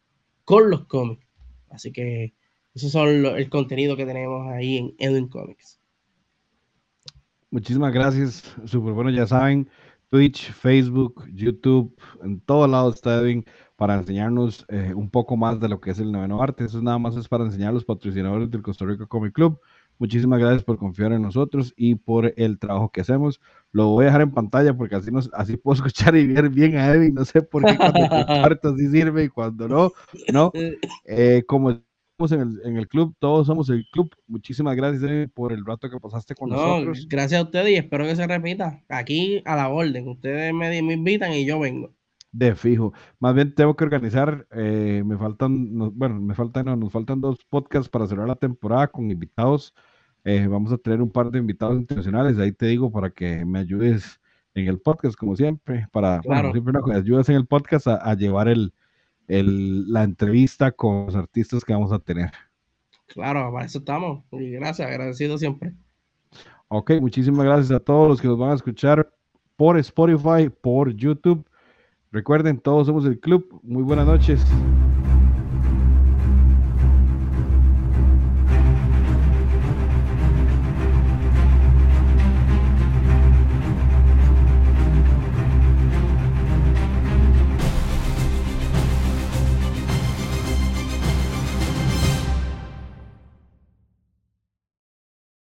con los cómics. Así que eso es el contenido que tenemos ahí en Edwin Comics. Muchísimas gracias, súper bueno, ya saben, Twitch, Facebook, YouTube, en todos lados está Edwin para enseñarnos eh, un poco más de lo que es el noveno arte. Eso nada más es para enseñar a los patrocinadores del Costa Rica Comic Club. Muchísimas gracias por confiar en nosotros y por el trabajo que hacemos. Lo voy a dejar en pantalla porque así, nos, así puedo escuchar y ver bien a Edwin. No sé por qué cuando comparto sí sirve y cuando no, no. Eh, como en el, en el, club, todos somos el club. Muchísimas gracias por el rato que pasaste con nosotros. Gracias a ustedes y espero que se repita. Aquí a la orden. Ustedes me, me invitan y yo vengo. De fijo. Más bien tengo que organizar, eh, me faltan, bueno, me faltan, no, nos faltan dos podcasts para cerrar la temporada con invitados. Eh, vamos a tener un par de invitados internacionales, ahí te digo, para que me ayudes en el podcast, como siempre, para, bueno, siempre no, ayudes en el podcast a, llevar el, el, la entrevista con los artistas que vamos a tener. Claro, para eso estamos. Y gracias, agradecido siempre. Ok, muchísimas gracias a todos los que nos van a escuchar por Spotify, por YouTube Recuerden, todos somos el club. Muy buenas noches.